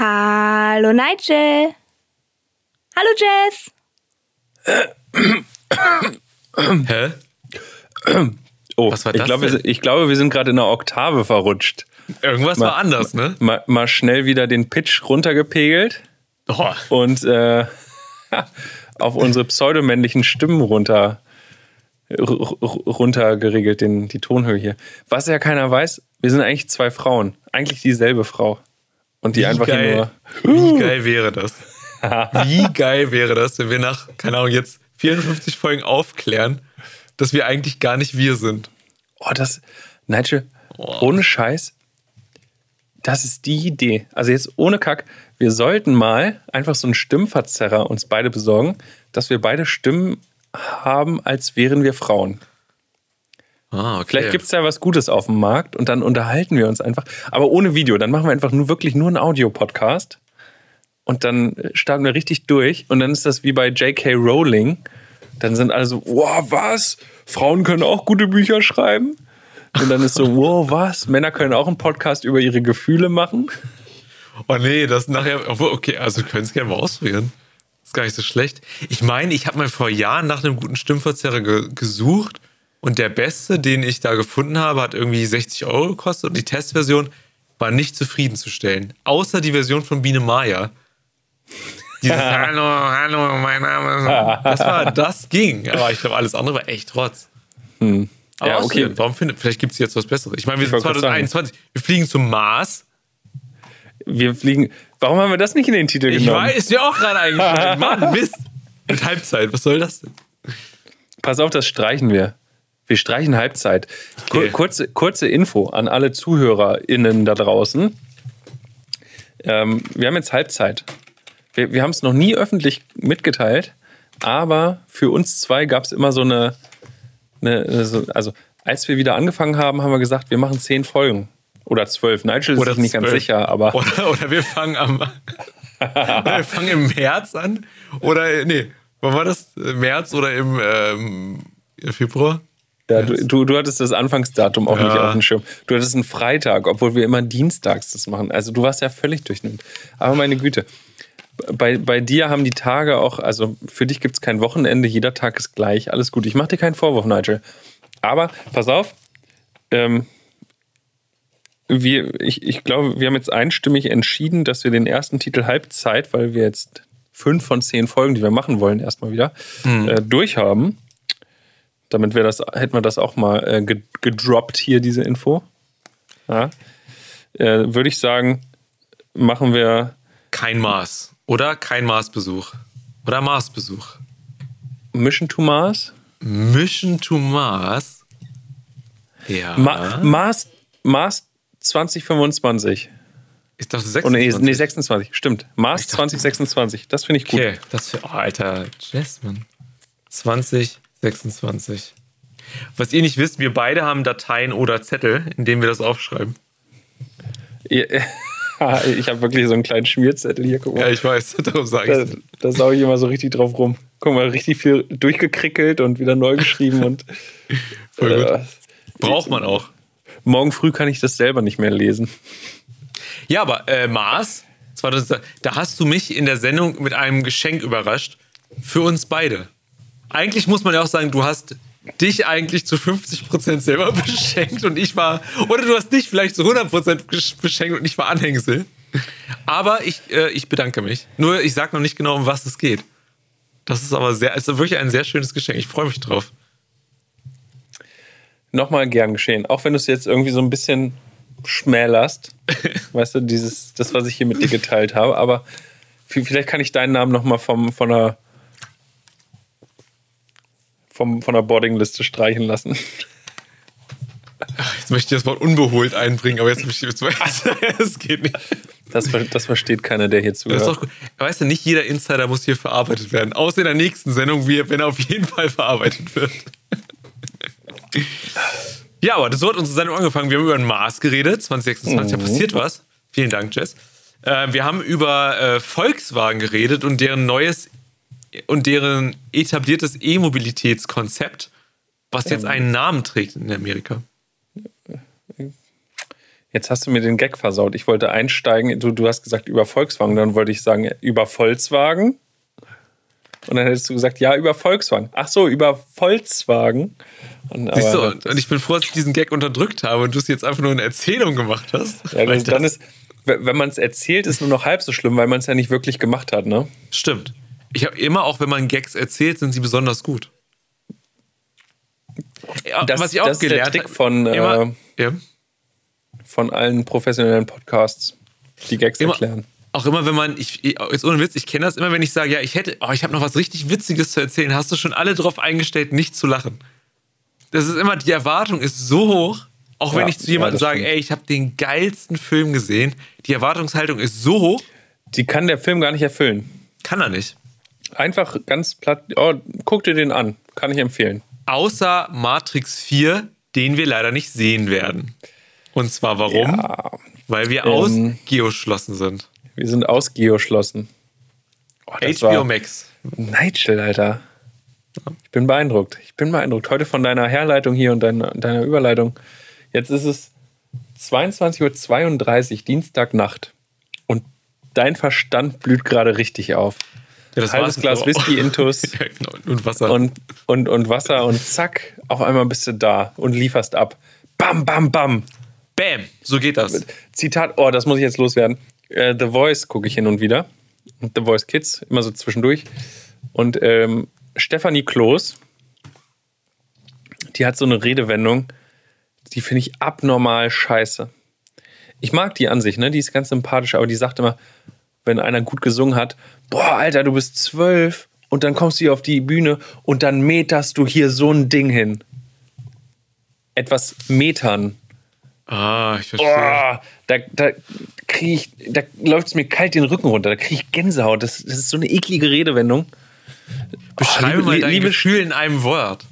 Hallo Nigel. Hallo Jess. Hä? Oh, Was war ich das glaube, wir, ich glaube, wir sind gerade in einer Oktave verrutscht. Irgendwas Ma- war anders, ne? Mal, mal schnell wieder den Pitch runtergepegelt Oh, und äh, auf unsere pseudomännlichen Stimmen runter, runtergeregelt, den, die Tonhöhe hier. Was ja keiner weiß, wir sind eigentlich zwei Frauen. Eigentlich dieselbe Frau. Und die wie einfach geil, nur. wie geil wäre das? Wie geil wäre das, wenn wir nach, keine Ahnung, jetzt 54 Folgen aufklären, dass wir eigentlich gar nicht wir sind. Oh, das. Nigel, Oh. ohne Scheiß. Das ist die Idee. Also jetzt ohne Kack. Wir sollten mal einfach so einen Stimmverzerrer uns beide besorgen, dass wir beide Stimmen haben, als wären wir Frauen. Ah, okay. Vielleicht gibt es ja was Gutes auf dem Markt und dann unterhalten wir uns einfach. Aber ohne Video. Dann machen wir einfach nur wirklich nur einen Audio-Podcast. Und dann starten wir richtig durch. Und dann ist das wie bei J.K. Rowling. Dann sind alle so, wow, was? Frauen können auch gute Bücher schreiben? Und dann ist so, wow, was? Männer können auch einen Podcast über ihre Gefühle machen? Oh nee, das nachher. Okay, also können es gerne mal ausprobieren. Ist gar nicht so schlecht. Ich meine, ich habe mal vor Jahren nach einem guten Stimmverzerrer ge gesucht und der beste, den ich da gefunden habe, hat irgendwie 60 Euro gekostet und die Testversion war nicht zufriedenzustellen. Außer die Version von Biene Maya. Dieses Hallo, hallo, mein Name ist. Das war, das ging. Aber ich glaube, alles andere war echt Rotz. Aber Hm. Ja, okay. Warum findet, vielleicht gibt es jetzt was Besseres. Ich meine, wir Ich sind wollte gerade sagen. 2021. Wir fliegen zum Mars. Wir fliegen. Warum haben wir das nicht in den Titel Ich genommen? weiß, ist mir auch gerade eingefallen. Mann, Mist. Mit Halbzeit, was soll das denn? Pass auf, das streichen wir. Wir streichen Halbzeit. Okay. Kurze, kurze Info an alle ZuhörerInnen da draußen. Ähm, wir haben jetzt Halbzeit. Wir, wir haben es noch nie öffentlich mitgeteilt, aber für uns zwei gab es immer so eine, eine, so, also als wir wieder angefangen haben, haben wir gesagt, wir machen zehn Folgen. Oder zwölf. Nigel ist sich nicht ganz sicher, aber Oder, oder wir fangen am. wir fangen im März an. Oder, nee, wann war das? März oder im ähm, Februar? Ja, du, du, du hattest das Anfangsdatum auch Ja. nicht auf dem Schirm. Du hattest einen Freitag, obwohl wir immer dienstags das machen. Also du warst ja völlig durchnimmt. Aber meine Güte. Bei, bei dir haben die Tage auch, also für dich gibt es kein Wochenende, jeder Tag ist gleich, alles gut. Ich mache dir keinen Vorwurf, Nigel. Aber pass auf, ähm, wir, ich, ich glaube, wir haben jetzt einstimmig entschieden, dass wir den ersten Titel Halbzeit, weil wir jetzt fünf von zehn Folgen, die wir machen wollen, erstmal wieder äh, durchhaben. Damit wir das, hätten wir das auch mal äh, ge- gedroppt hier, diese Info. Ja. Äh, Würde ich sagen, machen wir Kein Mars. Oder kein Marsbesuch. Oder Marsbesuch. Mission to Mars. Mission to Mars. Ja. Ma Mars, Mars 2025. ist doch Oh, nee, 26. nee, 26, stimmt. Mars dachte- 2026. Das finde ich gut. Okay, das für. Oh, Alter, Jasmine. 2026. Was ihr nicht wisst, wir beide haben Dateien oder Zettel, in denen wir das aufschreiben. Ich habe wirklich so einen kleinen Schmierzettel hier. Guck mal. Ja, ich weiß, darum sage Da, ich da sauge ich immer so richtig drauf rum. Guck mal, richtig viel durchgekrickelt und wieder neu geschrieben. und Voll gut. äh, Braucht man auch. morgen früh kann ich das selber nicht mehr lesen. Ja, aber äh, Mars, 2000, da hast du mich in der Sendung mit einem Geschenk überrascht. Für uns beide. Eigentlich muss man ja auch sagen, du hast dich eigentlich zu 50% selber beschenkt und ich war, oder du hast dich vielleicht zu 100% gesch- beschenkt und ich war Anhängsel. Aber ich, äh, ich bedanke mich. Nur ich sage noch nicht genau, um was es geht. Das ist aber sehr, ist wirklich ein sehr schönes Geschenk. Ich freue mich drauf. Nochmal gern geschehen. Auch wenn du es jetzt irgendwie so ein bisschen schmälerst. weißt du, dieses, das, was ich hier mit dir geteilt habe. Aber vielleicht kann ich deinen Namen nochmal vom, von der vom, von der Boardingliste streichen lassen. Jetzt möchte ich das Wort unbeholt einbringen, aber jetzt habe ich jetzt, es geht nicht. Das, das versteht keiner, der hier Das ist zuhört. doch gut. Weißt du, nicht jeder Insider muss hier verarbeitet werden. Außer in der nächsten Sendung, wenn er auf jeden Fall verarbeitet wird. ja, aber so hat unsere Sendung angefangen. Wir haben über den Mars geredet. 2026, da passiert was. Vielen Dank, Jess. Äh, wir haben über äh, Volkswagen geredet und deren neues und deren etabliertes E-Mobilitätskonzept, was jetzt einen Namen trägt in Amerika. Jetzt hast du mir den Gag versaut. Ich wollte einsteigen. Du, du hast gesagt über Volkswagen. Dann wollte ich sagen über Volkswagen. Und dann hättest du gesagt, ja, über Volkswagen. Ach so, über Volkswagen. Und, Siehst du, und ich bin froh, dass ich diesen Gag unterdrückt habe und du es jetzt einfach nur eine Erzählung gemacht hast. Ja, dann, dann ist, wenn man es erzählt, ist nur noch halb so schlimm, weil man es ja nicht wirklich gemacht hat, ne? Stimmt. Ich habe immer, auch wenn man Gags erzählt, sind sie besonders gut. Das, was ich auch das gelernt ist der Trick von, immer, äh, ja. von allen professionellen Podcasts, die Gags immer, erklären. Auch immer, wenn man, ich, jetzt ohne Witz, ich kenne das immer, wenn ich sage, ja, ich hätte, oh, ich habe noch was richtig Witziges zu erzählen, hast du schon alle drauf eingestellt, nicht zu lachen. Das ist immer, die Erwartung ist so hoch, auch wenn ja, ich zu jemandem ja, sage, ey, ich habe den geilsten Film gesehen, die Erwartungshaltung ist so hoch. Die kann der Film gar nicht erfüllen. Kann er nicht. Einfach ganz platt, oh, guck dir den an, kann ich empfehlen. Außer Matrix 4, den wir leider nicht sehen werden. Und zwar warum? Ja, Weil wir ähm, ausgeoschlossen sind. Wir sind ausgeoschlossen. Oh, HBO Max. Nigel, Alter. Ich bin beeindruckt. Ich bin beeindruckt. Heute von deiner Herleitung hier und deiner, deiner Überleitung. Jetzt ist es 22.32 Uhr, Dienstagnacht. Und dein Verstand blüht gerade richtig auf. Ja, das Halbes Glas Whisky intus ja, genau. und Wasser. Und, und, und Wasser und zack, auf einmal bist du da und lieferst ab. Bam, bam, bam. Bam, so geht das. Zitat, oh, das muss ich jetzt loswerden. Äh, The Voice gucke ich hin und wieder. The Voice Kids, immer so zwischendurch. Und ähm, Stefanie Kloß, die hat so eine Redewendung, die finde ich abnormal scheiße. Ich mag die an sich, ne? Die ist ganz sympathisch, aber die sagt immer, wenn einer gut gesungen hat, boah, Alter, du bist zwölf und dann kommst du hier auf die Bühne und dann meterst du hier so ein Ding hin. Etwas metern. Ah, ich verstehe. Boah, da, da kriege ich, da läuft es mir kalt den Rücken runter, da kriege ich Gänsehaut. Das, das, ist so eine eklige Redewendung. Beschreibe oh, liebe, mal dein liebe Gefühl in einem Wort.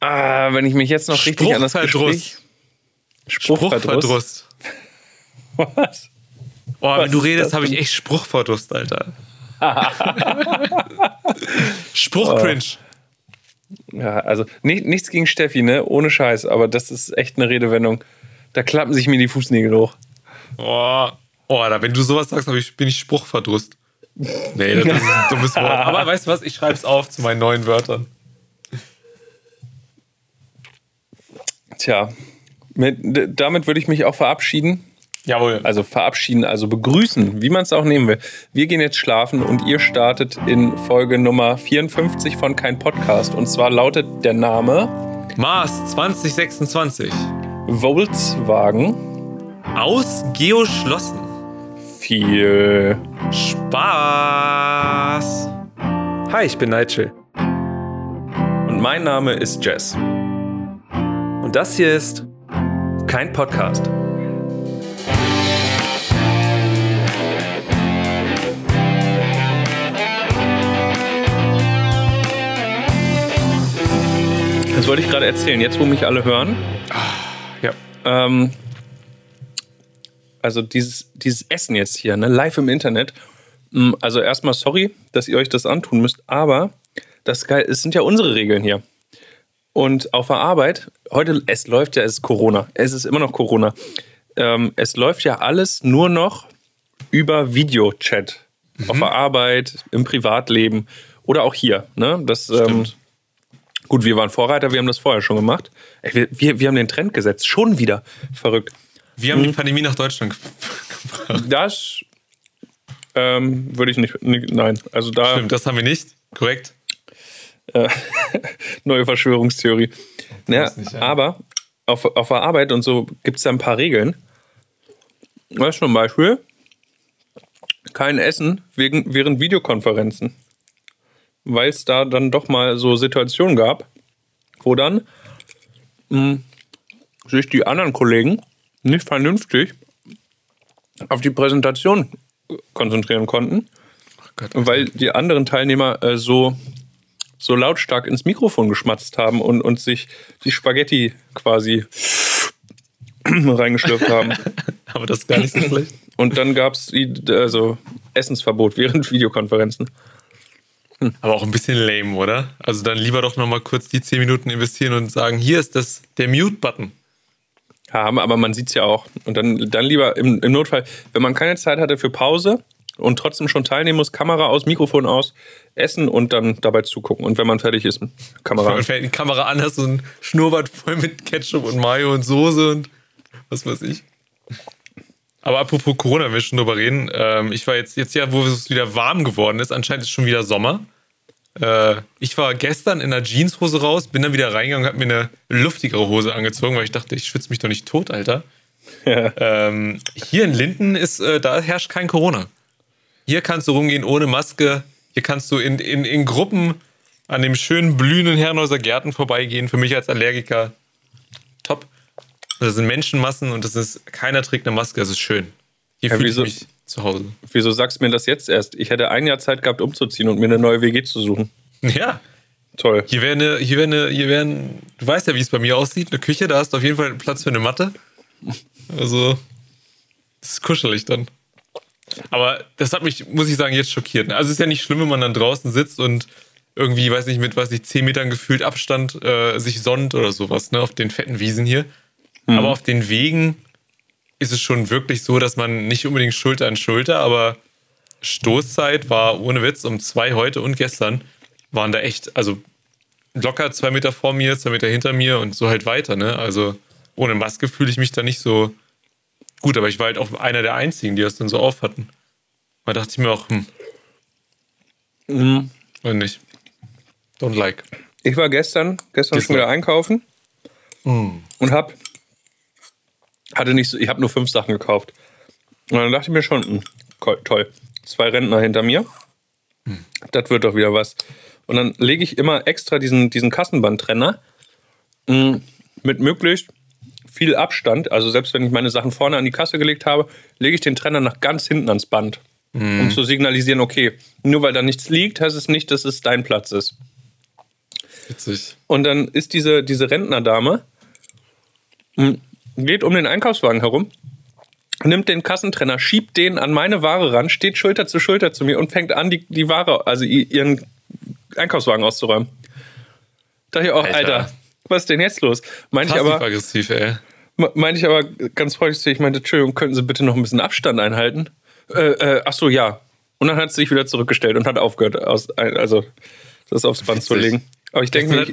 Ah, wenn ich mich jetzt noch richtig an das Gespräch... Spruchverdruss. Was? Oh, wenn du redest, habe ich echt Spruchverdruss, Alter. Spruchcringe. Oh. Ja, also nicht, nichts gegen Steffi, ne? Ohne Scheiß, aber das ist echt eine Redewendung. Da klappen sich mir die Fußnägel hoch. Oh, oh wenn du sowas sagst, ich, bin ich Spruchverdruss. Nee, das ist ein dummes Wort. Aber weißt du was? Ich schreibe es auf zu meinen neuen Wörtern. Tja, mit, damit würde ich mich auch verabschieden. Jawohl. Also verabschieden, also begrüßen, wie man es auch nehmen will. Wir gehen jetzt schlafen und ihr startet in Folge Nummer 54 von Kein Podcast. Und zwar lautet der Name Mars 2026. Volkswagen. Ausgeoschlossen. Viel Spaß. Hi, ich bin Nigel. Und mein Name ist Jess. Und das hier ist kein Podcast. Wollte ich gerade erzählen, jetzt wo mich alle hören. Ja. Ähm, also dieses, dieses Essen jetzt hier, ne, live im Internet. Mm, also erstmal sorry, dass ihr euch das antun müsst, aber das geil, es sind ja unsere Regeln hier. Und auf der Arbeit, heute, es läuft ja, es ist Corona. Es ist immer noch Corona. Ähm, es läuft ja alles nur noch über Videochat. Mhm. Auf der Arbeit, im Privatleben oder auch hier. Ne? Das, ähm, gut, wir waren Vorreiter, wir haben das vorher schon gemacht. Ey, wir, wir, wir haben den Trend gesetzt. Schon wieder. Verrückt. Wir haben mhm. die Pandemie nach Deutschland gebracht. Das ähm, würde ich nicht, Nein. Also da. Stimmt, das haben wir nicht. Korrekt. Äh, neue Verschwörungstheorie. Ja, nicht, ja. Aber auf, auf der Arbeit und so gibt es da ein paar Regeln. Weißt du, zum Beispiel, kein Essen wegen, während Videokonferenzen. Weil es da dann doch mal so Situationen gab, wo dann mh, hm, sich die anderen Kollegen nicht vernünftig auf die Präsentation konzentrieren konnten, Gott, weil die anderen Teilnehmer äh, so so lautstark ins Mikrofon geschmatzt haben und, und sich die Spaghetti quasi reingeschlürft haben. Aber das ist gar nicht so schlecht. Und dann gab es also Essensverbot während Videokonferenzen. Aber auch ein bisschen lame, oder? Also dann lieber doch nochmal kurz die 10 Minuten investieren und sagen, hier ist das der Mute-Button. haben, aber man sieht es ja auch. Und dann, dann lieber im, im Notfall, wenn man keine Zeit hatte für Pause und trotzdem schon teilnehmen muss, Kamera aus, Mikrofon aus, essen und dann dabei zugucken. Und wenn man fertig ist, Kamera an. wenn die Kamera an hast, so ein Schnurrbart voll mit Ketchup und Mayo und Soße und was weiß ich. Aber apropos Corona, wenn wir schon drüber reden, ähm, ich war jetzt, jetzt ja, wo es wieder warm geworden ist, anscheinend ist schon wieder Sommer. Äh, ich war gestern in einer Jeanshose raus, bin dann wieder reingegangen und habe mir eine luftigere Hose angezogen, weil ich dachte, ich schwitze mich doch nicht tot, Alter. Ja. Ähm, hier in Linden ist, äh, da herrscht kein Corona. Hier kannst du rumgehen ohne Maske. Hier kannst du in, in, in Gruppen an dem schönen blühenden Herrenhäuser Gärten vorbeigehen. Für mich als Allergiker. Das sind Menschenmassen und das ist keiner trägt eine Maske. Das ist schön. Hier Ja, fühle ich mich zu Hause. Wieso sagst du mir das jetzt erst? Ich hätte ein Jahr Zeit gehabt, umzuziehen und mir eine neue WG zu suchen. Ja, Toll. hier wäre eine, hier wäre eine, hier wäre ein, du weißt ja, wie es bei mir aussieht, eine Küche, da hast du auf jeden Fall Platz für eine Matte. Also, das ist kuschelig dann. Aber das hat mich, muss ich sagen, jetzt schockiert. ne? Also es ist ja nicht schlimm, wenn man dann draußen sitzt und irgendwie, weiß nicht, mit, weiß nicht, 10 Metern gefühlt Abstand äh, sich sonnt oder sowas, ne, auf den fetten Wiesen hier. Aber auf den Wegen ist es schon wirklich so, dass man nicht unbedingt Schulter an Schulter, aber Stoßzeit war ohne Witz um zwei heute und gestern waren da echt, also locker zwei Meter vor mir, zwei Meter hinter mir und so halt weiter, ne? Also ohne Maske fühle ich mich da nicht so gut, aber ich war halt auch einer der einzigen, die das dann so auf hatten. Da dachte ich mir auch, hm. Mhm. Und nicht. Don't like. Ich war gestern, gestern Gestern. schon wieder einkaufen und hab, hatte nicht so, ich habe nur fünf Sachen gekauft. Und dann dachte ich mir schon, hm, ko- toll, zwei Rentner hinter mir, das wird doch wieder was. Und dann lege ich immer extra diesen, diesen Kassenbandtrenner mh, mit möglichst viel Abstand, also selbst wenn ich meine Sachen vorne an die Kasse gelegt habe, lege ich den Trenner nach ganz hinten ans Band, um zu signalisieren, okay, nur weil da nichts liegt, heißt es nicht, dass es dein Platz ist. Witzig. Und dann ist diese, diese Rentnerdame, m, geht um den Einkaufswagen herum, nimmt den Kassentrenner, schiebt den an meine Ware ran, steht Schulter zu Schulter zu mir und fängt an, die, die Ware, also ihren Einkaufswagen auszuräumen. Da ich auch, Alter. Alter. was ist denn jetzt los? Meinte ich aber, Passiv-aggressiv, ey. me- meinte ich aber ganz freundlich zu ihr, ich meinte, Entschuldigung, könnten Sie bitte noch ein bisschen Abstand einhalten? Äh, äh, ach so, ja. Und dann hat sie sich wieder zurückgestellt und hat aufgehört, aus, also das aufs Band zu Witzig. legen. Aber ich denke mir,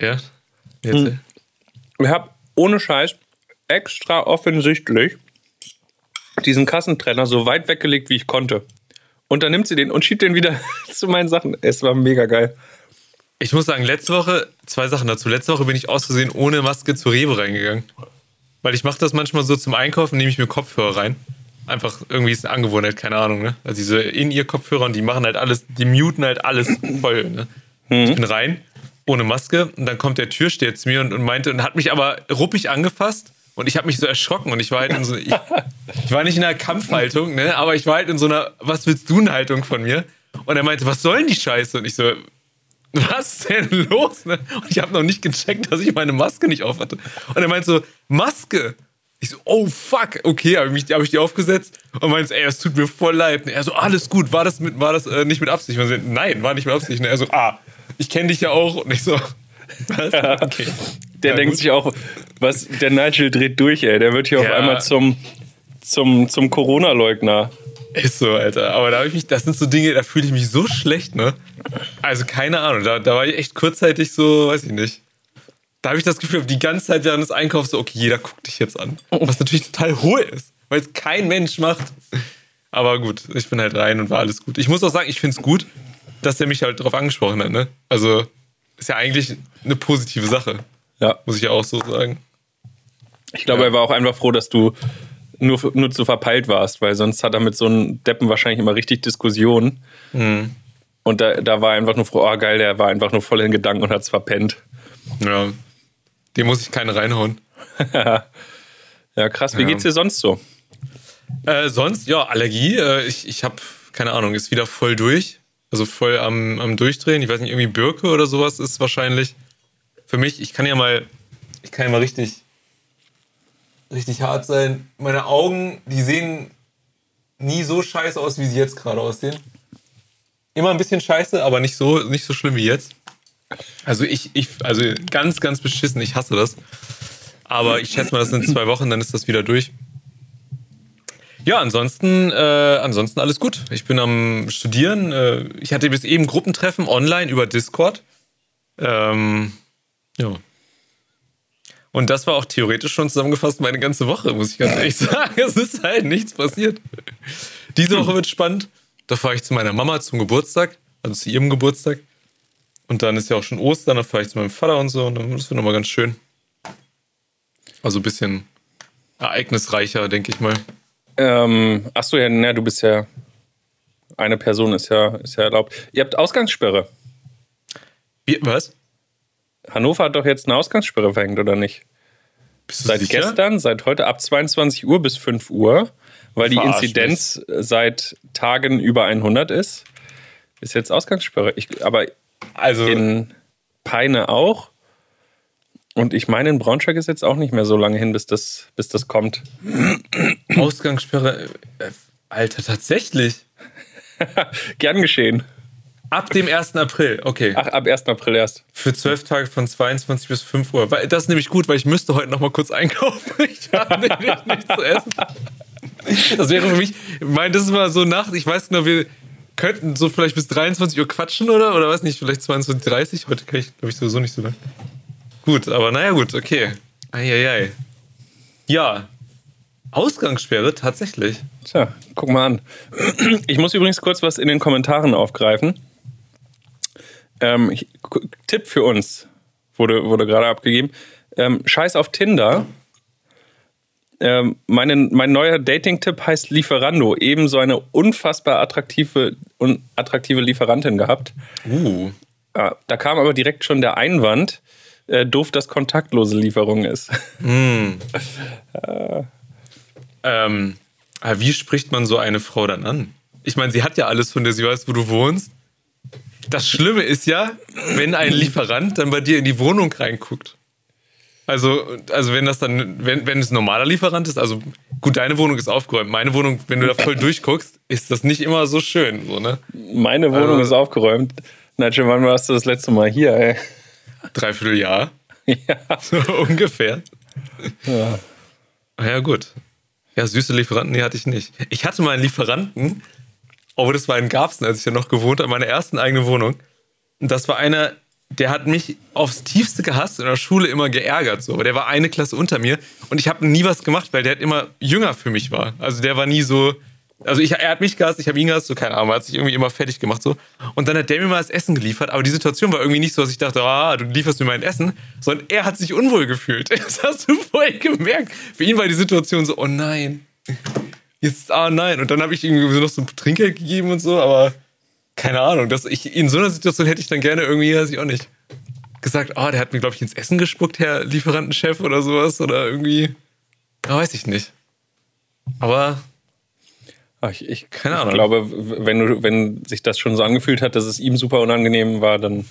Ja. Jetzt, ich habe ohne Scheiß extra offensichtlich diesen Kassentrenner so weit weggelegt, wie ich konnte. Und dann nimmt sie den und schiebt den wieder zu meinen Sachen. Es war mega geil. Ich muss sagen, letzte Woche, zwei Sachen dazu. Letzte Woche bin ich aus Versehen ohne Maske zu Rewe reingegangen. Weil ich mache das manchmal so zum Einkaufen, nehme ich mir Kopfhörer rein. Einfach irgendwie ist eine Angewohnheit, keine Ahnung, ne? Also diese in ihr Kopfhörer und die machen halt alles, die muten halt alles voll, ne? Ich bin rein, ohne Maske und dann kommt der Türsteher zu mir und, und meinte und hat mich aber ruppig angefasst und ich habe mich so erschrocken und ich war halt in so, ich, ich war nicht in einer Kampfhaltung, ne? Aber ich war halt in so einer, was willst du eine Haltung von mir? Und er meinte, was soll denn die Scheiße? Und ich so, was ist denn los? Ne? Und ich habe noch nicht gecheckt, dass ich meine Maske nicht auf hatte. Und er meint so, Maske? Ich so, oh fuck, okay, habe ich, hab ich die aufgesetzt und meinte, ey, es tut mir voll leid. Und er so, alles gut, war das, mit, war das äh, nicht mit Absicht? Und so, Nein, war nicht mit Absicht. Und er so, ah, ich kenne dich ja auch. Und ich so, was? Okay. Der Ja, denkt gut. sich auch, was, der Nigel dreht durch, ey. Der wird hier auf Ja. einmal zum, zum, zum Corona-Leugner. Ist so, Alter. Aber da habe ich mich, das sind so Dinge, da fühle ich mich so schlecht, ne? Also keine Ahnung, da, da war ich echt kurzzeitig so, weiß ich nicht. Da habe ich das Gefühl, die ganze Zeit während des Einkaufs so, okay, jeder guckt dich jetzt an. Was natürlich total hohl ist, weil es kein Mensch macht. Aber gut, ich bin halt rein und war alles gut. Ich muss auch sagen, ich finde es gut, dass er mich halt darauf angesprochen hat, ne? Also ist ja eigentlich eine positive Sache, Ja. muss ich ja auch so sagen. Ich glaube, Ja. er war auch einfach froh, dass du nur, nur zu verpeilt warst, weil sonst hat er mit so einem Deppen wahrscheinlich immer richtig Diskussionen. Mhm. Und da, da war er einfach nur froh, oh geil, der war einfach nur voll in Gedanken und hat es verpennt. Ja. Dem muss ich keine reinhauen. Ja, krass. Wie Ja. geht's dir sonst so? Äh, sonst, ja, Allergie. Äh, ich ich habe, keine Ahnung, ist wieder voll durch. Also voll am, am Durchdrehen. Ich weiß nicht, irgendwie Birke oder sowas ist wahrscheinlich für mich. Ich kann ja mal, ich kann ja mal richtig, richtig hart sein. Meine Augen, die sehen nie so scheiße aus, wie sie jetzt gerade aussehen. Immer ein bisschen scheiße, aber nicht so, nicht so schlimm wie jetzt. Also ich, ich, also ganz, ganz beschissen. Ich hasse das. Aber ich schätze mal, das sind zwei Wochen, dann ist das wieder durch. Ja, ansonsten, äh, ansonsten alles gut. Ich bin am Studieren. Äh, ich hatte bis eben Gruppentreffen online über Discord. Ähm, ja. Und das war auch theoretisch schon zusammengefasst meine ganze Woche, muss ich ganz ehrlich sagen. Es ist halt nichts passiert. Diese Woche wird spannend. Da fahre ich zu meiner Mama zum Geburtstag, also zu ihrem Geburtstag. Und dann ist ja auch schon Ostern, dann fahre ich zu meinem Vater und so. Und dann, das wird nochmal ganz schön. Also ein bisschen ereignisreicher, denke ich mal. Ähm, achso, ja, na, du bist ja. Eine Person ist ja, ist ja erlaubt. Ihr habt Ausgangssperre. Wie, was? Hannover hat doch jetzt eine Ausgangssperre verhängt, oder nicht? Seit sicher? gestern, seit heute ab 22 Uhr bis 5 Uhr, weil die Verarsch Inzidenz seit Tagen über 100 ist, ist jetzt Ausgangssperre. Ich, aber Also, in Peine auch. Und ich meine, in Braunschweig ist jetzt auch nicht mehr so lange hin, bis das, bis das kommt. Ausgangssperre. Äh, Alter, tatsächlich. Gern geschehen. Ab dem 1. April, okay. Ach, ab 1. April erst. Für zwölf Tage von 22 bis 5 Uhr. Das ist nämlich gut, weil ich müsste heute noch mal kurz einkaufen. Ich habe nämlich nichts zu essen. Das wäre für mich, ich meine, das ist mal so Nacht, ich weiß genau, wir könnten so vielleicht bis 23 Uhr quatschen, oder? Oder weiß nicht, vielleicht 22.30 Uhr. Heute kann ich, glaube ich, sowieso nicht so lang. Gut, aber naja, gut, okay. Eieiei. Ja. Ausgangssperre, tatsächlich. Tja, guck mal an. Ich muss übrigens kurz was in den Kommentaren aufgreifen. Ähm, Tipp für uns wurde, wurde gerade abgegeben. Ähm, Scheiß auf Tinder. Ähm, meine, mein neuer Dating-Tipp heißt Lieferando. Ebenso eine unfassbar attraktive, un, attraktive Lieferantin gehabt. Uh. Ah, da kam aber direkt schon der Einwand, äh, doof, dass kontaktlose Lieferung ist. Ähm, aber wie spricht man so eine Frau dann an? Ich meine, sie hat ja alles, von der sie weiß, wo du wohnst. Das Schlimme ist ja, wenn ein Lieferant dann bei dir in die Wohnung reinguckt. Also, also wenn das dann, wenn, wenn es ein normaler Lieferant ist, also gut, deine Wohnung ist aufgeräumt. Meine Wohnung, wenn du da voll durchguckst, ist das nicht immer so schön, so, ne? Meine Wohnung Also- ist aufgeräumt. Nigel, wann warst du das letzte Mal hier? Ey? Dreiviertel Jahr, Ja. so ungefähr. ja. Ja, gut. Ja, süße Lieferanten, die hatte ich nicht. Ich hatte mal einen Lieferanten, aber das war in Garbsen, als ich ja noch gewohnt habe, in meiner ersten eigenen Wohnung. Und das war einer, der hat mich aufs Tiefste gehasst, in der Schule immer geärgert. So. Aber der war eine Klasse unter mir und ich habe nie was gemacht, weil der halt immer jünger für mich war. Also der war nie so. Also ich, er hat mich gehasst, ich habe ihn gehasst, so keine Ahnung, er hat sich irgendwie immer fertig gemacht so. Und dann hat der mir mal das Essen geliefert, aber die Situation war irgendwie nicht so, dass ich dachte, ah, du lieferst mir mein Essen, sondern er hat sich unwohl gefühlt. Das hast du voll gemerkt. Für ihn war die Situation so, oh nein, jetzt, ah nein. Und dann habe ich ihm noch so ein Trinkgeld gegeben und so, aber keine Ahnung. Das, ich, in so einer Situation hätte ich dann gerne irgendwie, weiß ich auch nicht, gesagt, ah, der hat mir, glaube ich, ins Essen gespuckt, Herr Lieferantenchef oder sowas. Oder irgendwie, ja, weiß ich nicht. Aber Ach, ich, ich, Keine Ahnung. ich glaube, wenn, du, wenn sich das schon so angefühlt hat, dass es ihm super unangenehm war, dann.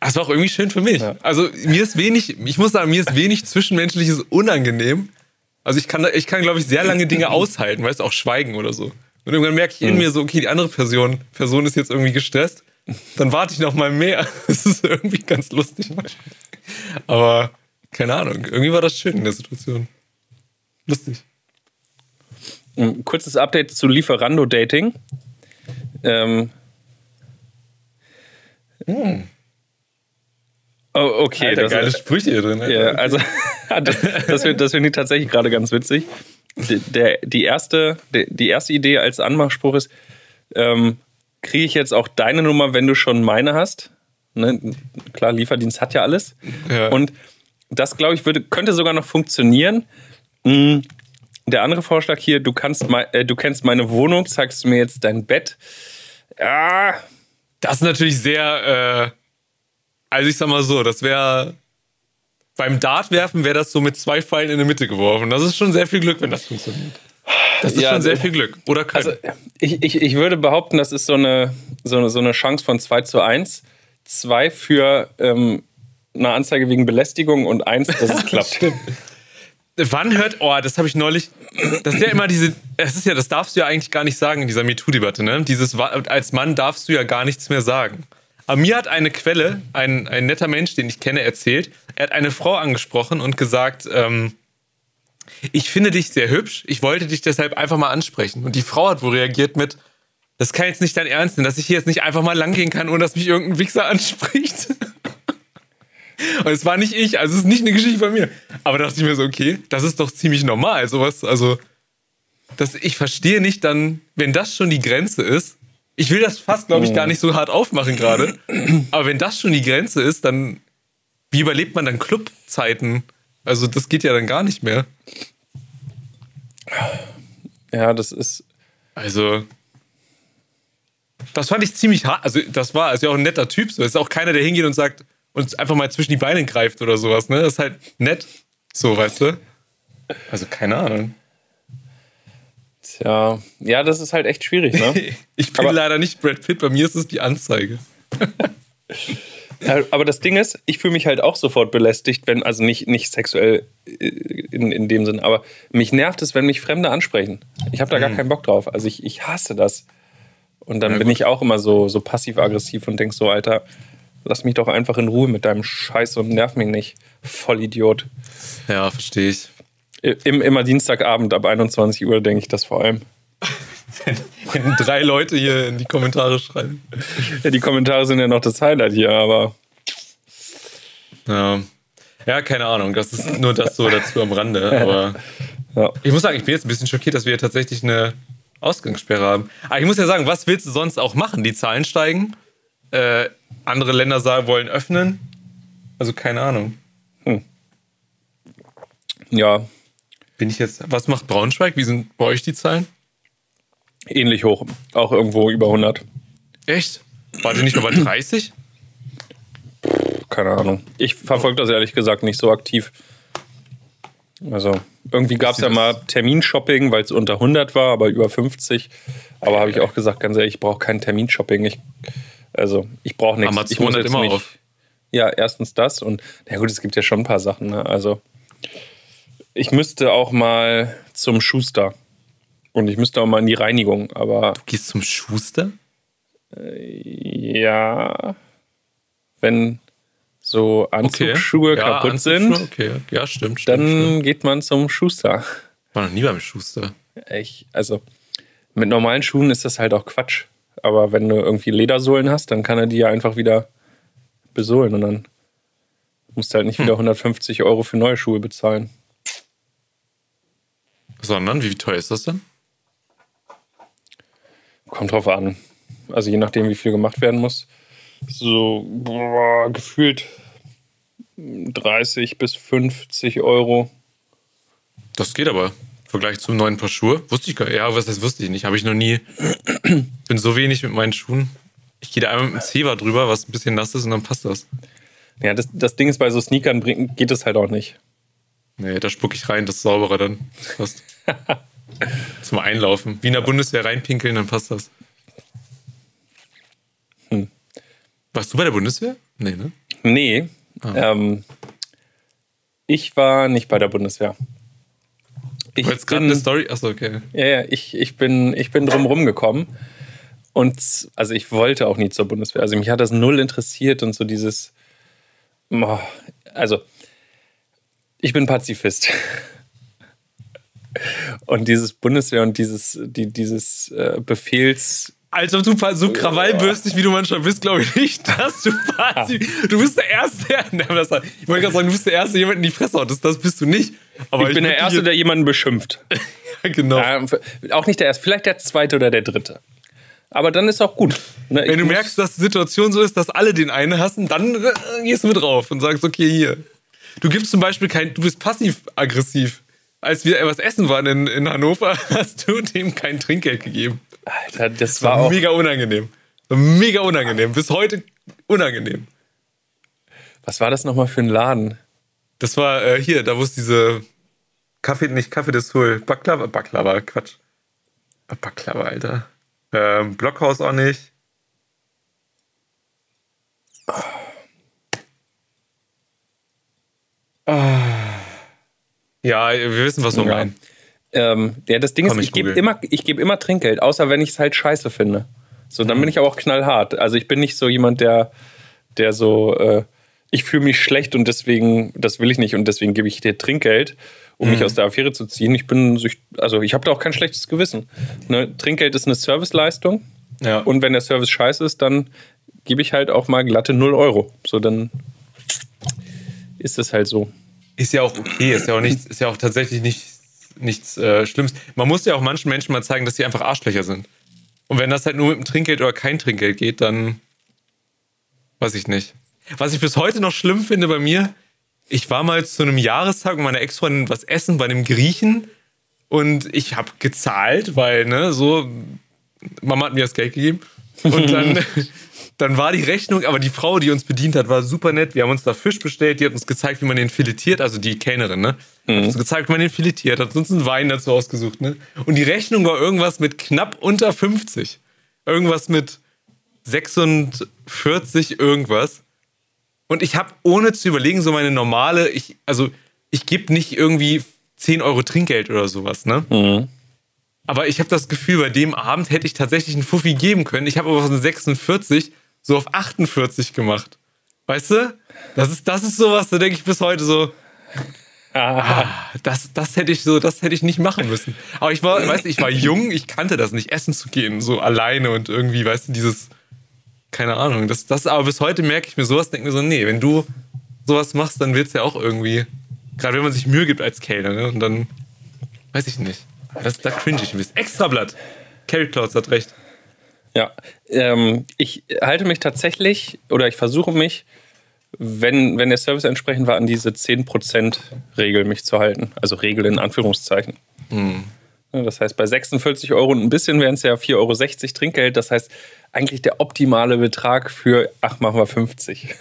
Das war auch irgendwie schön für mich. Ja. Also mir ist wenig, ich muss sagen, mir ist wenig Zwischenmenschliches unangenehm. Also ich kann, ich kann, glaube ich, sehr lange Dinge aushalten, weißt du, auch schweigen oder so. Und irgendwann merke ich in mir so, okay, die andere Person, Person ist jetzt irgendwie gestresst. Dann warte ich noch mal mehr. Das ist irgendwie ganz lustig. Aber keine Ahnung, irgendwie war das schön in der Situation. Lustig. Ein kurzes Update zu Lieferando-Dating. Ähm. Oh, okay. Alter, das- geile Sprüche hier drin. Alter. Ja, also das, finde das find ich tatsächlich gerade ganz witzig. Die, der, die, erste, die, erste Idee als Anmachspruch ist, ähm, kriege ich jetzt auch deine Nummer, wenn du schon meine hast? Ne? Klar, Lieferdienst hat ja alles. Ja. Und das, glaube ich, würde, könnte sogar noch funktionieren. Mm, Der andere Vorschlag hier, du, kannst äh, du kennst meine Wohnung, zeigst du mir jetzt dein Bett. Ja, Das ist natürlich sehr, äh, also ich sag mal so, das wäre beim Dartwerfen wäre das so mit zwei Pfeilen in der Mitte geworfen. Das ist schon sehr viel Glück, wenn das funktioniert. Das ist Ja, schon sehr also- viel Glück. Oder können. Also ich, ich, ich würde behaupten, das ist so eine, so eine, so eine Chance von 2 zu 1. 2 für ähm, eine Anzeige wegen Belästigung und 1, dass es klappt. Wann hört, oh, das habe ich neulich, das ist ja immer diese, das ist ja, das darfst du ja eigentlich gar nicht sagen in dieser MeToo-Debatte, ne? Dieses, als Mann darfst du ja gar nichts mehr sagen. Aber mir hat eine Quelle, ein, ein netter Mensch, den ich kenne, erzählt, er hat eine Frau angesprochen und gesagt, ähm, Ich finde dich sehr hübsch. Ich wollte dich deshalb einfach mal ansprechen. Und die Frau hat wohl reagiert mit, das kann jetzt nicht dein Ernst sein, dass ich hier jetzt nicht einfach mal langgehen kann, ohne dass mich irgendein Wichser anspricht. Und es war nicht ich, also es ist nicht eine Geschichte von mir. Aber da dachte ich mir so, okay, das ist doch ziemlich normal. Sowas, also, das, ich verstehe nicht dann, wenn das schon die Grenze ist. Ich will das fast, glaube ich, gar nicht so hart aufmachen gerade. Aber wenn das schon die Grenze ist, dann, wie überlebt man dann Clubzeiten? Also, das geht ja dann gar nicht mehr. Ja, das ist. Also, das fand ich ziemlich hart. Also, das war also auch ein netter Typ. So, ist auch keiner, der hingeht und sagt und einfach mal zwischen die Beine greift oder sowas. Ne, das ist halt nett. So, weißt du? Also, keine Ahnung. Tja, ja, das ist halt echt schwierig, ne? ich bin Aber- leider nicht Brad Pitt. Bei mir ist es die Anzeige. Ja, aber das Ding ist, ich fühle mich halt auch sofort belästigt, wenn, also nicht, nicht sexuell äh, in, in dem Sinn, aber mich nervt es, wenn mich Fremde ansprechen. Ich habe da gar keinen Bock drauf. Also ich, ich hasse das. Und dann Ja, bin gut. ich auch immer so, so passiv-aggressiv und denk so, Alter, lass mich doch einfach in Ruhe mit deinem Scheiß und nerv mich nicht. Vollidiot. Ja, verstehe ich. Im, immer Dienstagabend ab 21 Uhr denke ich das vor allem. Wenn drei Leute hier in die Kommentare schreiben. Ja, die Kommentare sind ja noch das Highlight hier, aber Ja. ja, keine Ahnung. Das ist nur das so dazu am Rande. Aber ja. ich muss sagen, ich bin jetzt ein bisschen schockiert, dass wir hier tatsächlich eine Ausgangssperre haben. Aber ich muss ja sagen, was willst du sonst auch machen? Die Zahlen steigen. Äh, andere Länder sagen, wollen öffnen. Also keine Ahnung. ja, Bin ich jetzt. Was macht Braunschweig? Wie sind bei euch die Zahlen? ähnlich hoch. Auch irgendwo über 100. Echt? War die nicht nur bei 30? Keine Ahnung. Ich verfolge das ehrlich gesagt nicht so aktiv. Also, irgendwie gab es ja mal Terminshopping, weil es unter 100 war, aber über 50. Aber habe ich auch gesagt, ganz ehrlich, ich brauche kein Terminshopping. Ich, also, ich brauche nichts. Amazon ich muss jetzt immer nicht, auf. Ja, erstens das und, na gut, es gibt ja schon ein paar Sachen. Ne? Also, ich müsste auch mal zum Schuster. Und ich müsste auch mal in die Reinigung, aber Gehst zum Schuster? ja, wenn so Anzugsschuhe Ja, kaputt Anzugsschuhe, sind, Okay, ja, stimmt. stimmt dann stimmt. geht man zum Schuster. war noch nie beim Schuster. Ich, also mit normalen Schuhen ist das halt auch Quatsch. Aber wenn du irgendwie Ledersohlen hast, dann kann er die ja einfach wieder besohlen und dann musst du halt nicht Hm. wieder 150 Euro für neue Schuhe bezahlen. Sondern, wie teuer ist das denn? Kommt drauf an. Also je nachdem, wie viel gemacht werden muss. So boah, gefühlt 30 bis 50 Euro. Das geht aber. Im Vergleich zum neuen Paar Schuhe. Wusste ich gar nicht. Ja, was das wusste ich nicht. Habe ich noch nie. Bin so wenig mit meinen Schuhen. Ich gehe da einmal mit dem Zewa drüber, was ein bisschen nass ist und dann passt das. Ja, das, das Ding ist, bei so Sneakern geht es halt auch nicht. Nee, da spucke ich rein, das ist sauberer dann. Passt. Zum Einlaufen. Wie in der Bundeswehr reinpinkeln, dann passt das. Hm. Warst du bei der Bundeswehr? Nee, ne? Nee, Ah. ähm, ich war nicht bei der Bundeswehr. Ich jetzt gerade eine Story. Achso, okay. ja, ja, ich, ich bin, ich bin drum rumgekommen. Und also ich wollte auch nie zur Bundeswehr. Also mich hat das null interessiert und so dieses. oh, Also, ich bin Pazifist. Und dieses Bundeswehr und dieses, die, dieses äh, Befehls. Als ob du so krawallbürstig, wie du manchmal bist, glaube ich nicht, dass du passiv. Du bist der Erste, der. Ich wollte gerade sagen, du bist der Erste, der jemanden in die Fresse haut. Das, das bist du nicht. Aber ich bin der Erste, der jemanden beschimpft. Genau. Ja, auch nicht der Erste, vielleicht der Zweite oder der Dritte. Aber dann ist auch gut. Ne, ich Wenn du merkst, dass die Situation so ist, dass alle den einen hassen, dann äh, gehst du mit drauf und sagst, okay, hier. Du gibst zum Beispiel kein, du bist passiv-aggressiv. Als wir was essen waren in, in Hannover, hast du dem kein Trinkgeld gegeben. Alter, das Das war war mega unangenehm. Mega unangenehm. Bis heute unangenehm. Was war das nochmal für ein Laden? Das war äh, hier, da wo es diese Kaffee, nicht Kaffee des Sul, Baklava, Baklava, Quatsch. Ah, Baklava, Alter. Ähm, Blockhaus auch nicht. Ah. Ja, wir wissen, was wir Ja. meinen. Ähm, ja, das Ding Komm, ist, ich ich gebe immer, ich geb immer Trinkgeld, außer wenn ich es halt scheiße finde. So, dann bin ich aber auch knallhart. Also ich bin nicht so jemand, der, der so, äh, ich fühle mich schlecht und deswegen, das will ich nicht und deswegen gebe ich dir Trinkgeld. um mich aus der Affäre zu ziehen. Ich bin, also ich habe da auch kein schlechtes Gewissen. Ne? Trinkgeld ist eine Serviceleistung. Ja. Und wenn der Service scheiße ist, dann gebe ich halt auch mal glatte 0 Euro. So, dann ist es halt so. Ist ja auch okay, ist ja auch nichts, ist ja auch tatsächlich nichts, nichts äh, Schlimmes. Man muss ja auch manchen Menschen mal zeigen, dass sie einfach Arschlöcher sind. Und wenn das halt nur mit dem Trinkgeld oder kein Trinkgeld geht, dann weiß ich nicht. Was ich bis heute noch schlimm finde bei mir, ich war mal zu einem Jahrestag mit meiner Ex-Freundin was essen bei einem Griechen und ich habe gezahlt, weil, ne, so, Mama hat mir das Geld gegeben. Und dann, dann war die Rechnung, aber die Frau, die uns bedient hat, war super nett. Wir haben uns da Fisch bestellt, die hat uns gezeigt, wie man den filetiert, also die Kellnerin, ne? Hat uns gezeigt, wie man den filetiert, hat uns einen Wein dazu ausgesucht, ne? Und die Rechnung war irgendwas mit knapp unter 50. Irgendwas mit 46 irgendwas. Und ich habe ohne zu überlegen so meine normale, ich, also ich gebe nicht irgendwie 10 Euro Trinkgeld oder sowas, ne? Aber ich habe das Gefühl, bei dem Abend hätte ich tatsächlich einen Fuffi geben können. Ich habe aber von 46 so auf 48 gemacht. Weißt du? Das ist, das ist sowas, da denke ich bis heute so, ah, das, das hätte ich so, das hätte ich nicht machen müssen. Aber ich war, weißt du, ich war jung, ich kannte das nicht, essen zu gehen, so alleine und irgendwie, weißt du, dieses, keine Ahnung, das, das aber bis heute merke ich mir sowas, denke mir so, nee, wenn du sowas machst, dann wird es ja auch irgendwie, gerade wenn man sich Mühe gibt als Kellner, ne? Und dann, weiß ich nicht. Das, da cringe ich ein bisschen. Extrablatt. Carrot Clouds hat recht. Ja, ähm, ich halte mich tatsächlich oder ich versuche mich, wenn, wenn der Service entsprechend war, an diese 10%-Regel mich zu halten. Also Regel in Anführungszeichen. Ja, Das heißt, bei 46 Euro und ein bisschen wären es ja 4,60 Euro Trinkgeld. Das heißt, eigentlich der optimale Betrag für, ach, machen wir 50.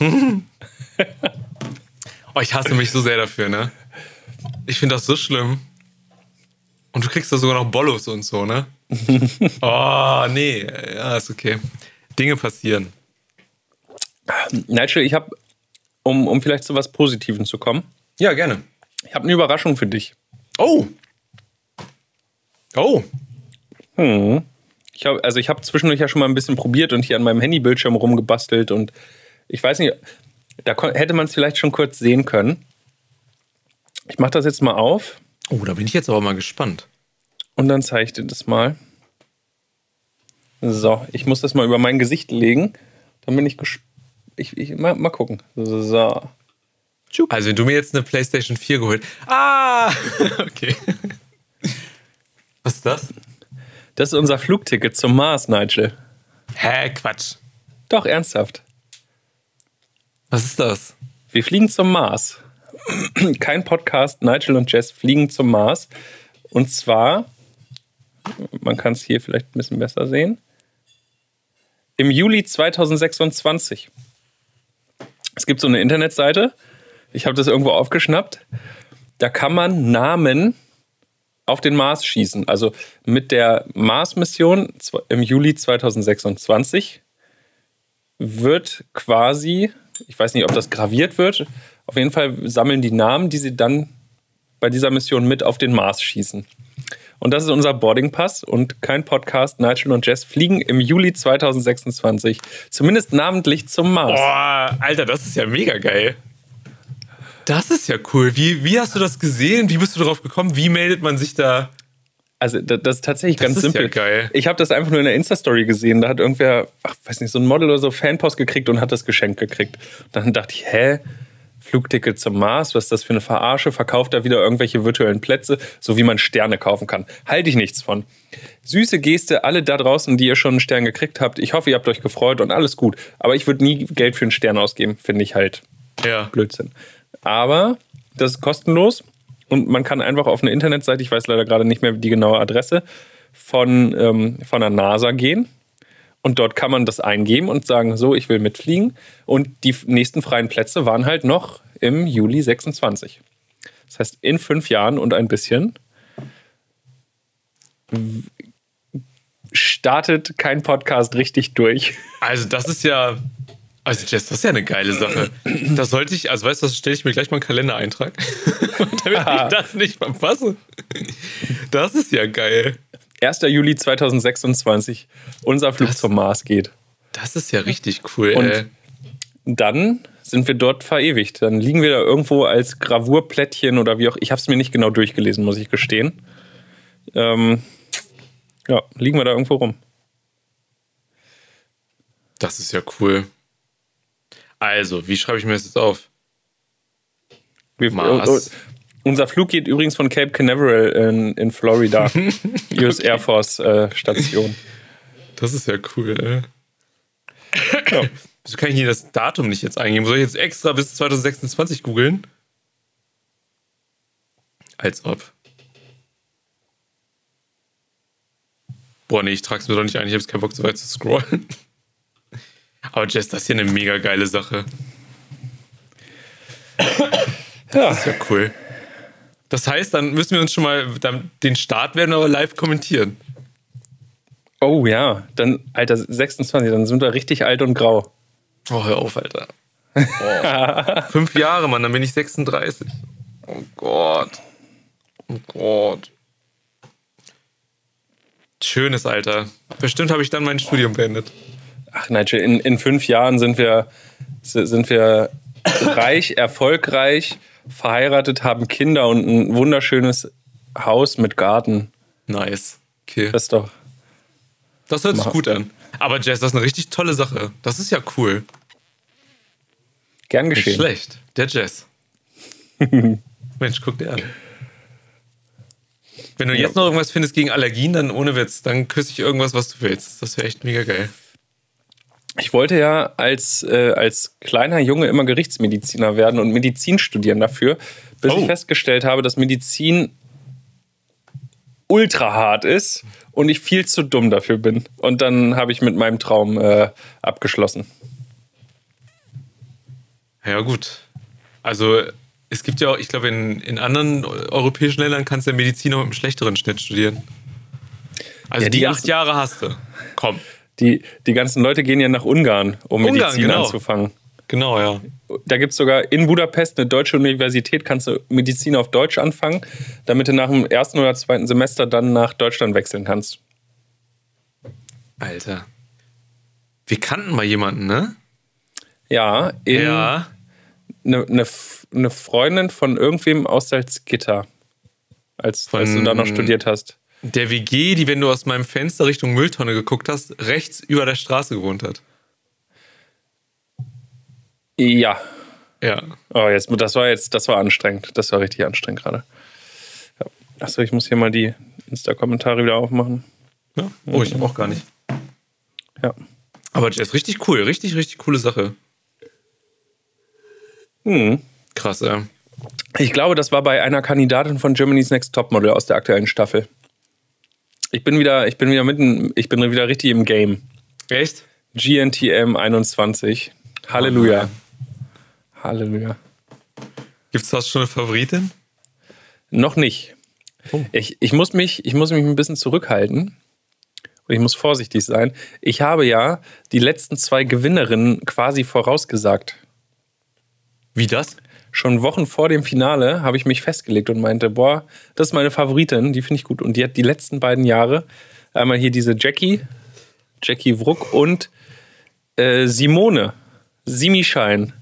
Oh, ich hasse mich so sehr dafür, ne? Ich finde das so schlimm. Und du kriegst da sogar noch Bollos und so, ne? oh, nee. Ja, ist okay. Dinge passieren. Nigel, ich habe, um, um vielleicht zu was Positivem zu kommen, Ja, gerne. ich habe eine Überraschung für dich. Oh. Oh. Ich hab, also ich habe zwischendurch ja schon mal ein bisschen probiert und hier an meinem Handybildschirm rumgebastelt und ich weiß nicht, da hätte man es vielleicht schon kurz sehen können. Ich mache das jetzt mal auf Oh, da bin ich jetzt aber mal gespannt. und dann zeige ich dir das mal. So, ich muss das mal über mein Gesicht legen. Dann bin ich gespannt. Ich, ich, mal, mal gucken. So. Also, wenn du mir jetzt eine PlayStation 4 geholt. Ah! okay. Was ist das? Das ist unser Flugticket zum Mars, Nigel. Hä, Quatsch. Doch, ernsthaft. Was ist das? Wir fliegen zum Mars. Kein Podcast, Nigel und Jess fliegen zum Mars. Und zwar, man kann es hier vielleicht ein bisschen besser sehen, im Juli 2026. Es gibt so eine Internetseite, ich habe das irgendwo aufgeschnappt, da kann man Namen auf den Mars schießen. Also mit der Mars-Mission im Juli 2026 wird quasi, ich weiß nicht, ob das graviert wird, auf jeden Fall sammeln die Namen, die sie dann bei dieser Mission mit auf den Mars schießen. Und das ist unser Boardingpass und kein Podcast. Nigel und Jess fliegen im Juli 2026, zumindest namentlich zum Mars. Boah, Alter, das ist ja mega geil. Das ist ja cool. Wie, wie hast du das gesehen? Wie bist du darauf gekommen? Wie meldet man sich da? Also da- das ist tatsächlich Das ganz ist simpel. ja geil. Ich habe das einfach nur in der Insta-Story gesehen. Da hat irgendwer, ach, weiß nicht, so ein Model oder so Fanpost gekriegt und hat das Geschenk gekriegt. Dann dachte ich, hä? Flugticket zum Mars, was ist das für eine Verarsche? Verkauft da wieder irgendwelche virtuellen Plätze, so wie man Sterne kaufen kann. Halte ich nichts von. Süße Geste, alle da draußen, die ihr schon einen Stern gekriegt habt. Ich hoffe, ihr habt euch gefreut und alles gut. Aber ich würde nie Geld für einen Stern ausgeben, finde ich halt Ja. Blödsinn. Aber das ist kostenlos und man kann einfach auf eine Internetseite, ich weiß leider gerade nicht mehr die genaue Adresse, von, ähm, von der NASA gehen. Und dort kann man das eingeben und sagen, so, ich will mitfliegen. Und die nächsten freien Plätze waren halt noch im Juli 26. Das heißt, in fünf Jahren und ein bisschen startet kein Podcast richtig durch. Also, das ist ja. Also, Jess, das ist ja eine geile Sache. Da sollte ich, also weißt du, was stelle ich mir gleich mal einen Kalendereintrag, damit ich das nicht verpasse. Das ist ja geil. 1. Juli 2026, unser Flug Das- zum Mars geht. Das ist ja richtig cool, Und- ey. Dann sind wir dort verewigt. Dann liegen wir da irgendwo als Gravurplättchen oder wie auch. Ich habe es mir nicht genau durchgelesen, muss ich gestehen. Ähm, ja, liegen wir da irgendwo rum. Das ist ja cool. Also, wie schreibe ich mir das jetzt auf? Wir, Mars. Unser Flug geht übrigens von Cape Canaveral in, in Florida. US Air Force äh, Station. Das ist ja cool, ey. Ja. Wieso kann ich hier das Datum nicht jetzt eingeben? Soll ich jetzt extra bis 2026 googeln? Als ob. Boah, nee, ich trag's mir doch nicht ein. Ich habe jetzt keinen Bock, so weit zu scrollen. Aber Jess, das ist hier eine mega geile Sache. Ja. Das ist ja cool. Das heißt, dann müssen wir uns schon mal dann den Start werden aber live kommentieren. Oh ja, dann, Alter, 26, dann sind wir richtig alt und grau. Oh, hör auf, Alter. Oh. Fünf Jahre, Mann, dann bin ich 36. Oh Gott. Oh Gott. Schönes Alter. Bestimmt habe ich dann mein Studium beendet. Ach, Nigel, in, in fünf Jahren sind wir, sind wir reich, erfolgreich, verheiratet, haben Kinder und ein wunderschönes Haus mit Garten. Nice. Okay. Das ist doch. Das hört sich gut an. Aber Jess, das ist eine richtig tolle Sache. Das ist ja cool. Gern Nicht geschehen. schlecht. Der Jess. Mensch, guck dir an. Wenn du jetzt noch irgendwas findest gegen Allergien, dann ohne Witz, dann küsse ich irgendwas, was du willst. Das wäre echt mega geil. Ich wollte ja als, äh, als kleiner Junge immer Gerichtsmediziner werden und Medizin studieren dafür, bis Oh. ich festgestellt habe, dass Medizin ultra hart ist und ich viel zu dumm dafür bin. Und dann habe ich mit meinem Traum äh, abgeschlossen. Ja, gut. Also, es gibt ja auch, ich glaube, in, in anderen europäischen Ländern kannst du ja Medizin auch mit einem schlechteren Schnitt studieren. Also, Ja, die die, acht Jahre hast du. Komm. Die, die ganzen Leute gehen ja nach Ungarn, um Ungarn, Medizin genau. anzufangen. Genau, ja. Da gibt es sogar in Budapest eine deutsche Universität, kannst du Medizin auf Deutsch anfangen, damit du nach dem ersten oder zweiten Semester dann nach Deutschland wechseln kannst. Alter. Wir kannten mal jemanden, ne? Ja, in, Ja. eine, eine, eine Freundin von irgendwem aus Salzgitter, als, als du Von- da noch studiert hast. Der WG, die, wenn du aus meinem Fenster Richtung Mülltonne geguckt hast, rechts über der Straße gewohnt hat. Ja. Ja. Oh, jetzt, das war jetzt, das war anstrengend. Das war richtig anstrengend gerade. Ja. Achso, ich muss hier mal die Insta-Kommentare wieder aufmachen. ja. Oh, ich auch gar nicht. Ja. Aber der ist richtig cool. Richtig, richtig coole Sache. Hm. Krass, ey. Ich glaube, das war bei einer Kandidatin von Germany's Next Topmodel aus der aktuellen Staffel. Ich bin wieder, ich bin wieder mitten, ich bin wieder richtig im Game. Echt? GNTM 21. Halleluja. Halleluja. Gibt's da schon eine Favoritin? Noch nicht. Oh. Ich, ich, muss mich, ich muss mich ein bisschen zurückhalten. Und ich muss vorsichtig sein. Ich habe ja die letzten zwei Gewinnerinnen quasi vorausgesagt. Wie das? Schon Wochen vor dem Finale habe ich mich festgelegt und meinte, boah, das ist meine Favoritin, die finde ich gut. Und die hat die letzten beiden Jahre einmal hier diese Jackie, Jackie Wruck und äh, Simone, Simi Schein.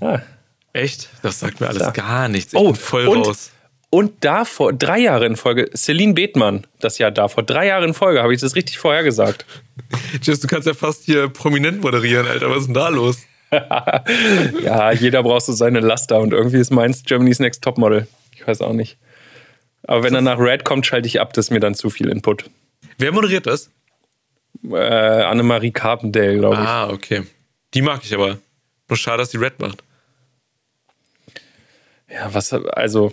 Ah. Echt? Das sagt mir alles Klar. gar nichts. Ich Oh, bin voll und- raus. Und davor, drei Jahre in Folge, Celine Bethmann, das Jahr davor, drei Jahre in Folge, habe ich das richtig vorhergesagt. Jess, du kannst ja fast hier prominent moderieren, Alter. Was ist denn da los? Ja, jeder braucht so seine Laster und irgendwie ist meins Germany's Next Topmodel. Ich weiß auch nicht. Aber wenn er nach Red kommt, schalte ich ab, das ist mir dann zu viel Input. Wer moderiert das? Äh, Annemarie Carpendale, glaube ich. Ah, okay. Die mag ich aber. Nur schade, dass die Red macht. Ja, was, also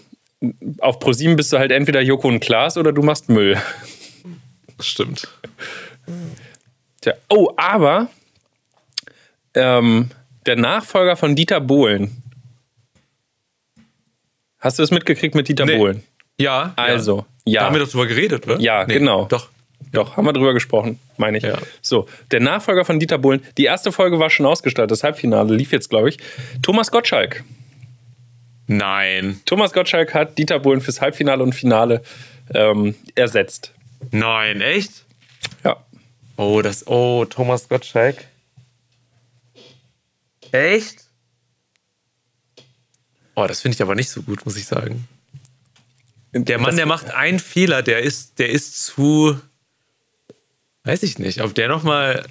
auf ProSieben bist du halt entweder Joko und Klaas oder du machst Müll. Stimmt. Tja, oh, aber ähm, der Nachfolger von Dieter Bohlen. Hast du es mitgekriegt mit Dieter Nee. Bohlen? Ja. Also, Ja. Da haben wir doch drüber geredet, oder? Ja, genau. Doch. Doch, haben wir drüber gesprochen, meine ich. Ja. So, der Nachfolger von Dieter Bohlen. Die erste Folge war schon ausgestattet, das Halbfinale lief jetzt, glaube ich. Thomas Gottschalk. Nein. Thomas Gottschalk hat Dieter Bohlen fürs Halbfinale und Finale ähm, ersetzt. Nein, echt? Ja. Oh, das. Oh, Thomas Gottschalk. Echt? Oh, das finde ich aber nicht so gut, muss ich sagen. Der Mann, der macht einen Fehler, der ist, der ist zu. Weiß ich nicht, ob der nochmal.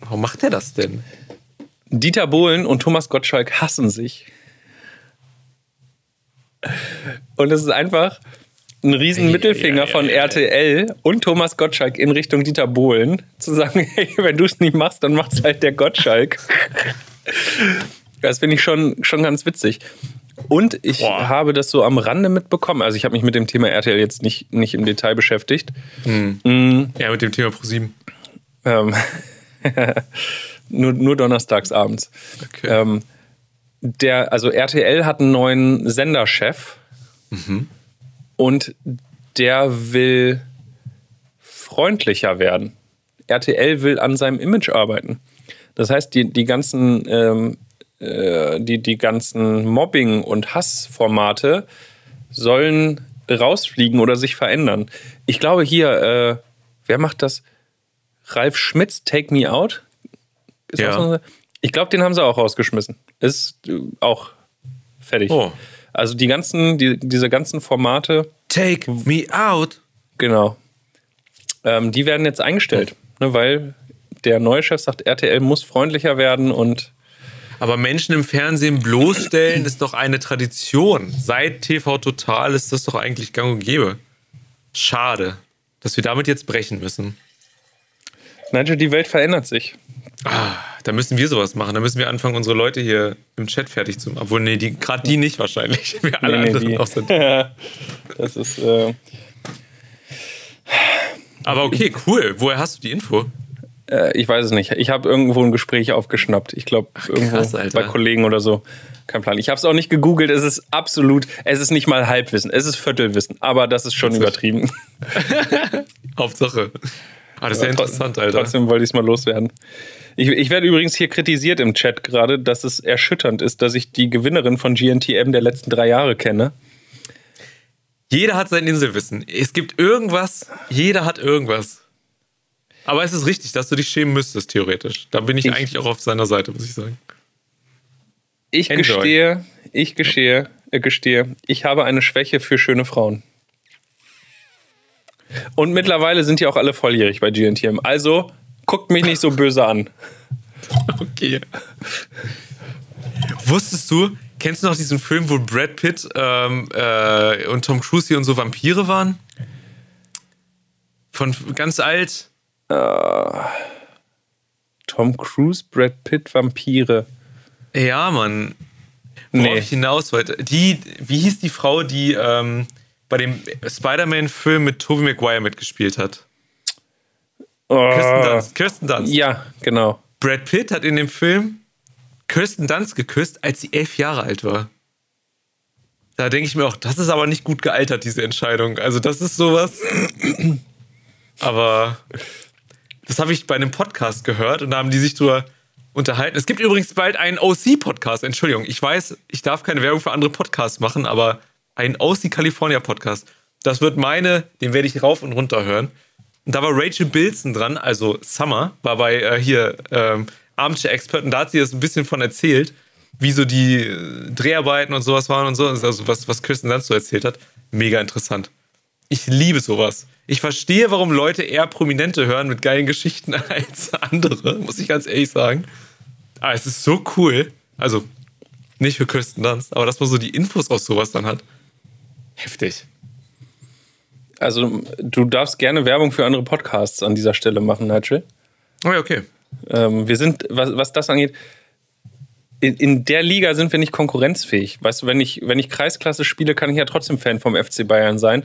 Warum macht er das denn? Dieter Bohlen und Thomas Gottschalk hassen sich. Und es ist einfach ein riesen Ei, Mittelfinger ei, ei, von RTL und Thomas Gottschalk in Richtung Dieter Bohlen, zu sagen, hey, wenn du es nicht machst, dann macht's halt der Gottschalk. Das finde ich schon, schon ganz witzig. Und ich Boah. habe das so am Rande mitbekommen. Also ich habe mich mit dem Thema RTL jetzt nicht, nicht im Detail beschäftigt. Ja, mit dem Thema ProSieben. Ähm, nur, nur donnerstags abends. Okay. Ähm, der, also RTL hat einen neuen Senderchef und der will freundlicher werden. RTL will an seinem Image arbeiten. Das heißt, die, die ganzen, ähm, äh, die, die ganzen Mobbing- und Hassformate sollen rausfliegen oder sich verändern. Ich glaube hier, äh, wer macht das? Ralf Schmitz, Take Me Out? Ist Ja. so ich glaube, den haben sie auch rausgeschmissen. Ist äh, auch fertig. Oh. Also die ganzen, die, diese ganzen Formate, Take me out. genau, ähm, die werden jetzt eingestellt, ne, weil der neue Chef sagt, RTL muss freundlicher werden und Aber Menschen im Fernsehen bloßstellen ist doch eine Tradition. Seit TV Total ist das doch eigentlich gang und gäbe. Schade, dass wir damit jetzt brechen müssen. Nigel, die Welt verändert sich. Ah, da müssen wir sowas machen. Da müssen wir anfangen, unsere Leute hier im Chat fertig zu machen. Obwohl, nee, die, gerade die nicht wahrscheinlich. Wir alle Nee, nee, anderen die- auch sind. Das ist, äh, Aber okay, cool. Woher hast du die Info? äh, ich weiß es nicht. Ich habe irgendwo ein Gespräch aufgeschnappt. Ich glaube, irgendwo krass, bei Kollegen oder so. Kein Plan. Ich habe es auch nicht gegoogelt. Es ist absolut, es ist nicht mal Halbwissen. Es ist Viertelwissen. Aber das ist schon übertrieben. Hauptsache. Ah, das ist ja interessant, Alter. Trotzdem wollte ich es mal loswerden. Ich, ich werde übrigens hier kritisiert im Chat gerade, dass es erschütternd ist, dass ich die Gewinnerin von GNTM der letzten drei Jahre kenne. Jeder hat sein Inselwissen. Es gibt irgendwas, jeder hat irgendwas. Aber es ist richtig, dass du dich schämen müsstest, theoretisch. Da bin ich, Ich- eigentlich auch auf seiner Seite, muss ich sagen. Ich Enjoy. gestehe, ich gestehe, äh, gestehe, ich habe eine Schwäche für schöne Frauen. Und mittlerweile sind die auch alle volljährig bei GNTM. Also guckt mich nicht so böse an. Okay. Wusstest du, kennst du noch diesen Film, wo Brad Pitt ähm, äh, und Tom Cruise hier und so Vampire waren? Von ganz alt. Tom Cruise, Brad Pitt, Vampire. Ja, Mann. Worauf Nee. ich hinaus wollte. Die, wie hieß die Frau, die ähm, bei dem Spider-Man-Film mit Tobey Maguire mitgespielt hat? Kirsten Oh, Dunst. Kirsten Dunst. ja, genau. Brad Pitt hat in dem Film Kirsten Dunst geküsst, als sie elf Jahre alt war. Da denke ich mir auch, das ist aber nicht gut gealtert, diese Entscheidung. Also, das ist sowas. Aber das habe ich bei einem Podcast gehört und da haben die sich drüber unterhalten. Es gibt übrigens bald einen OC-Podcast. Entschuldigung, ich weiß, ich darf keine Werbung für andere Podcasts machen, aber einen OC California Podcast. Das wird meine, den werde ich rauf und runter hören. Da war Rachel Bilson dran, also Summer, war bei äh, hier ähm, Armchair Expert und da hat sie das ein bisschen von erzählt, wie so die äh, Dreharbeiten und sowas waren und so, also was, was Kirsten Dunst so erzählt hat. Mega interessant. Ich liebe sowas. Ich verstehe, warum Leute eher Prominente hören mit geilen Geschichten als andere, muss ich ganz ehrlich sagen. Aber es ist so cool. Also, nicht für Kirsten Dunst, aber dass man so die Infos aus sowas dann hat. Heftig. Also, du darfst gerne Werbung für andere Podcasts an dieser Stelle machen, Nigel. Oh ja, okay. Ähm, wir sind, was, was das angeht, in, in der Liga sind wir nicht konkurrenzfähig. Weißt du, wenn ich, wenn ich Kreisklasse spiele, kann ich ja trotzdem Fan vom FC Bayern sein,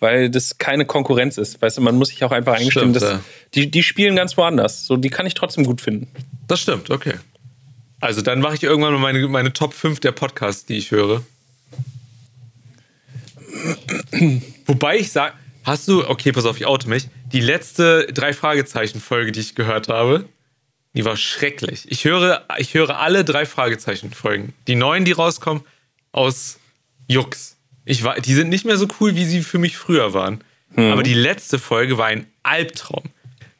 weil das keine Konkurrenz ist. Weißt du, man muss sich auch einfach eingestehen, dass ja. die, die spielen ganz woanders. So, die kann ich trotzdem gut finden. Das stimmt, okay. Also dann mache ich irgendwann mal meine, meine Top 5 der Podcasts, die ich höre. Wobei ich sage, hast du, okay, pass auf, ich oute mich, die letzte drei Fragezeichen-Folge, die ich gehört habe, die war schrecklich. Ich höre, ich höre alle drei Fragezeichen-Folgen. Die neuen, die rauskommen, aus Jux. Ich war, die sind nicht mehr so cool, wie sie für mich früher waren. Aber die letzte Folge war ein Albtraum.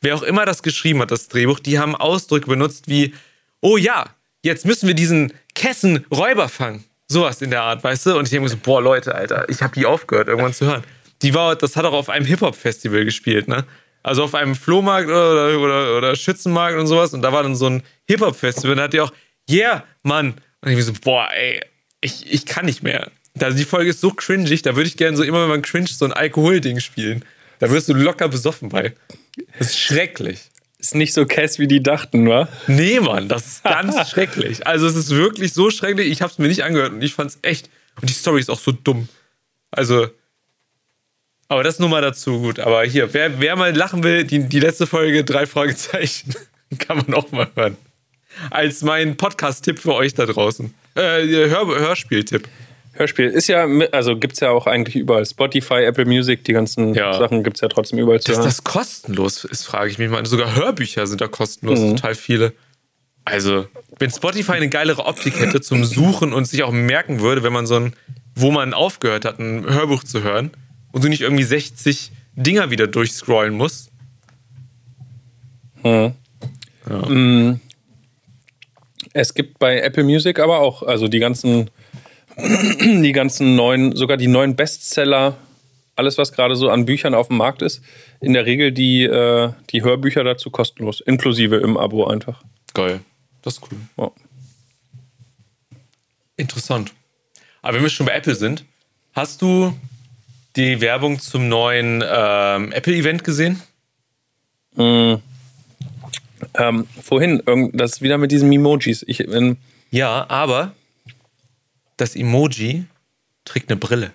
Wer auch immer das geschrieben hat, das Drehbuch, die haben Ausdrücke benutzt wie, oh ja, jetzt müssen wir diesen Kessen Räuber fangen. Sowas in der Art, weißt du? Und ich denke mir so, boah, Leute, Alter, ich habe die aufgehört, irgendwann zu hören. Die war, das hat auch auf einem Hip-Hop-Festival gespielt, ne? Also auf einem Flohmarkt oder, oder, oder Schützenmarkt und sowas. Und da war dann so ein Hip-Hop-Festival. Und da hat die auch, yeah, Mann. Und ich mir so, boah, ey, ich, ich kann nicht mehr. Also die Folge ist so cringig, da würde ich gerne so immer, wenn man cringe, so ein Alkoholding spielen. Da wirst du locker besoffen bei. Das ist schrecklich. Ist nicht so Cass, wie die dachten, wa? Nee, Mann, das ist ganz schrecklich. Also es ist wirklich so schrecklich. Ich habe es mir nicht angehört und ich fand es echt. Und die Story ist auch so dumm. Also, aber das nur mal dazu gut. Aber hier, wer, wer mal lachen will, die, die letzte Folge, drei Fragezeichen, kann man auch mal hören. Als mein Podcast-Tipp für euch da draußen. Äh, Hör Hörspiel-Tipp. Hörspiel ist ja, also gibt es ja auch eigentlich überall. Spotify, Apple Music, die ganzen Ja. Sachen gibt es ja trotzdem überall zu Dass hören. das kostenlos ist, frage ich mich mal. Sogar Hörbücher sind da kostenlos, Mhm. total viele. Also, wenn Spotify eine geilere Optik hätte zum Suchen und sich auch merken würde, wenn man so ein, wo man aufgehört hat, ein Hörbuch zu hören und du nicht irgendwie 60 Dinger wieder durchscrollen musst. Es gibt bei Apple Music aber auch, also die ganzen, die ganzen neuen, sogar die neuen Bestseller, alles was gerade so an Büchern auf dem Markt ist, in der Regel die, äh, die Hörbücher dazu kostenlos, inklusive im Abo einfach. Geil. Das ist cool. Ja. Interessant. Aber wenn wir schon bei Apple sind, hast du die Werbung zum neuen ähm, Apple-Event gesehen? Ähm, vorhin, irgend- das ist wieder mit diesen Emojis. Ich, ähm, Ja, aber das Emoji trägt eine Brille.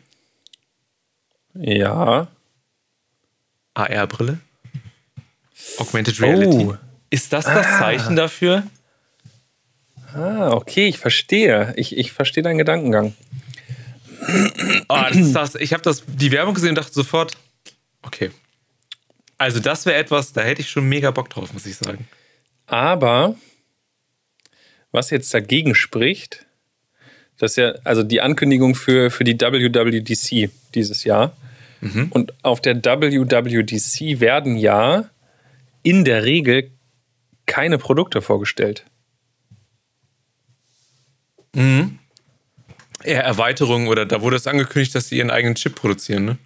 ja. AR-Brille? Augmented Reality. Oh. Ist das das Zeichen dafür? Ah, okay, ich verstehe. Ich, ich verstehe deinen Gedankengang. Oh, das das. Ich habe das die Werbung gesehen und dachte sofort, okay. Also das wäre etwas, da hätte ich schon mega Bock drauf, muss ich sagen. Aber was jetzt dagegen spricht, dass ja, also die Ankündigung für, für die WWDC dieses Jahr. Und auf der WWDC werden ja in der Regel keine Produkte vorgestellt. Eher Erweiterungen oder da wurde es angekündigt, dass sie ihren eigenen Chip produzieren, ne?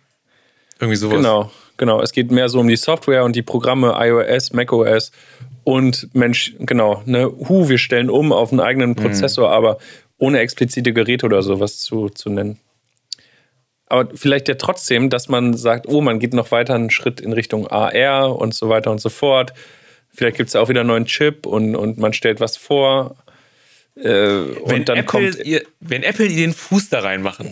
Irgendwie sowas. Genau, genau. Es geht mehr so um die Software und die Programme iOS, macOS und Mensch, genau, ne, hu, wir stellen um auf einen eigenen Prozessor, aber ohne explizite Geräte oder sowas zu, zu nennen. Aber vielleicht ja trotzdem, dass man sagt, oh, man geht noch weiter einen Schritt in Richtung AR und so weiter und so fort. Vielleicht gibt es auch wieder einen neuen Chip und, und man stellt was vor. Äh, Wenn, und dann Apple kommt. ihr, wenn Apple den Fuß da reinmachen,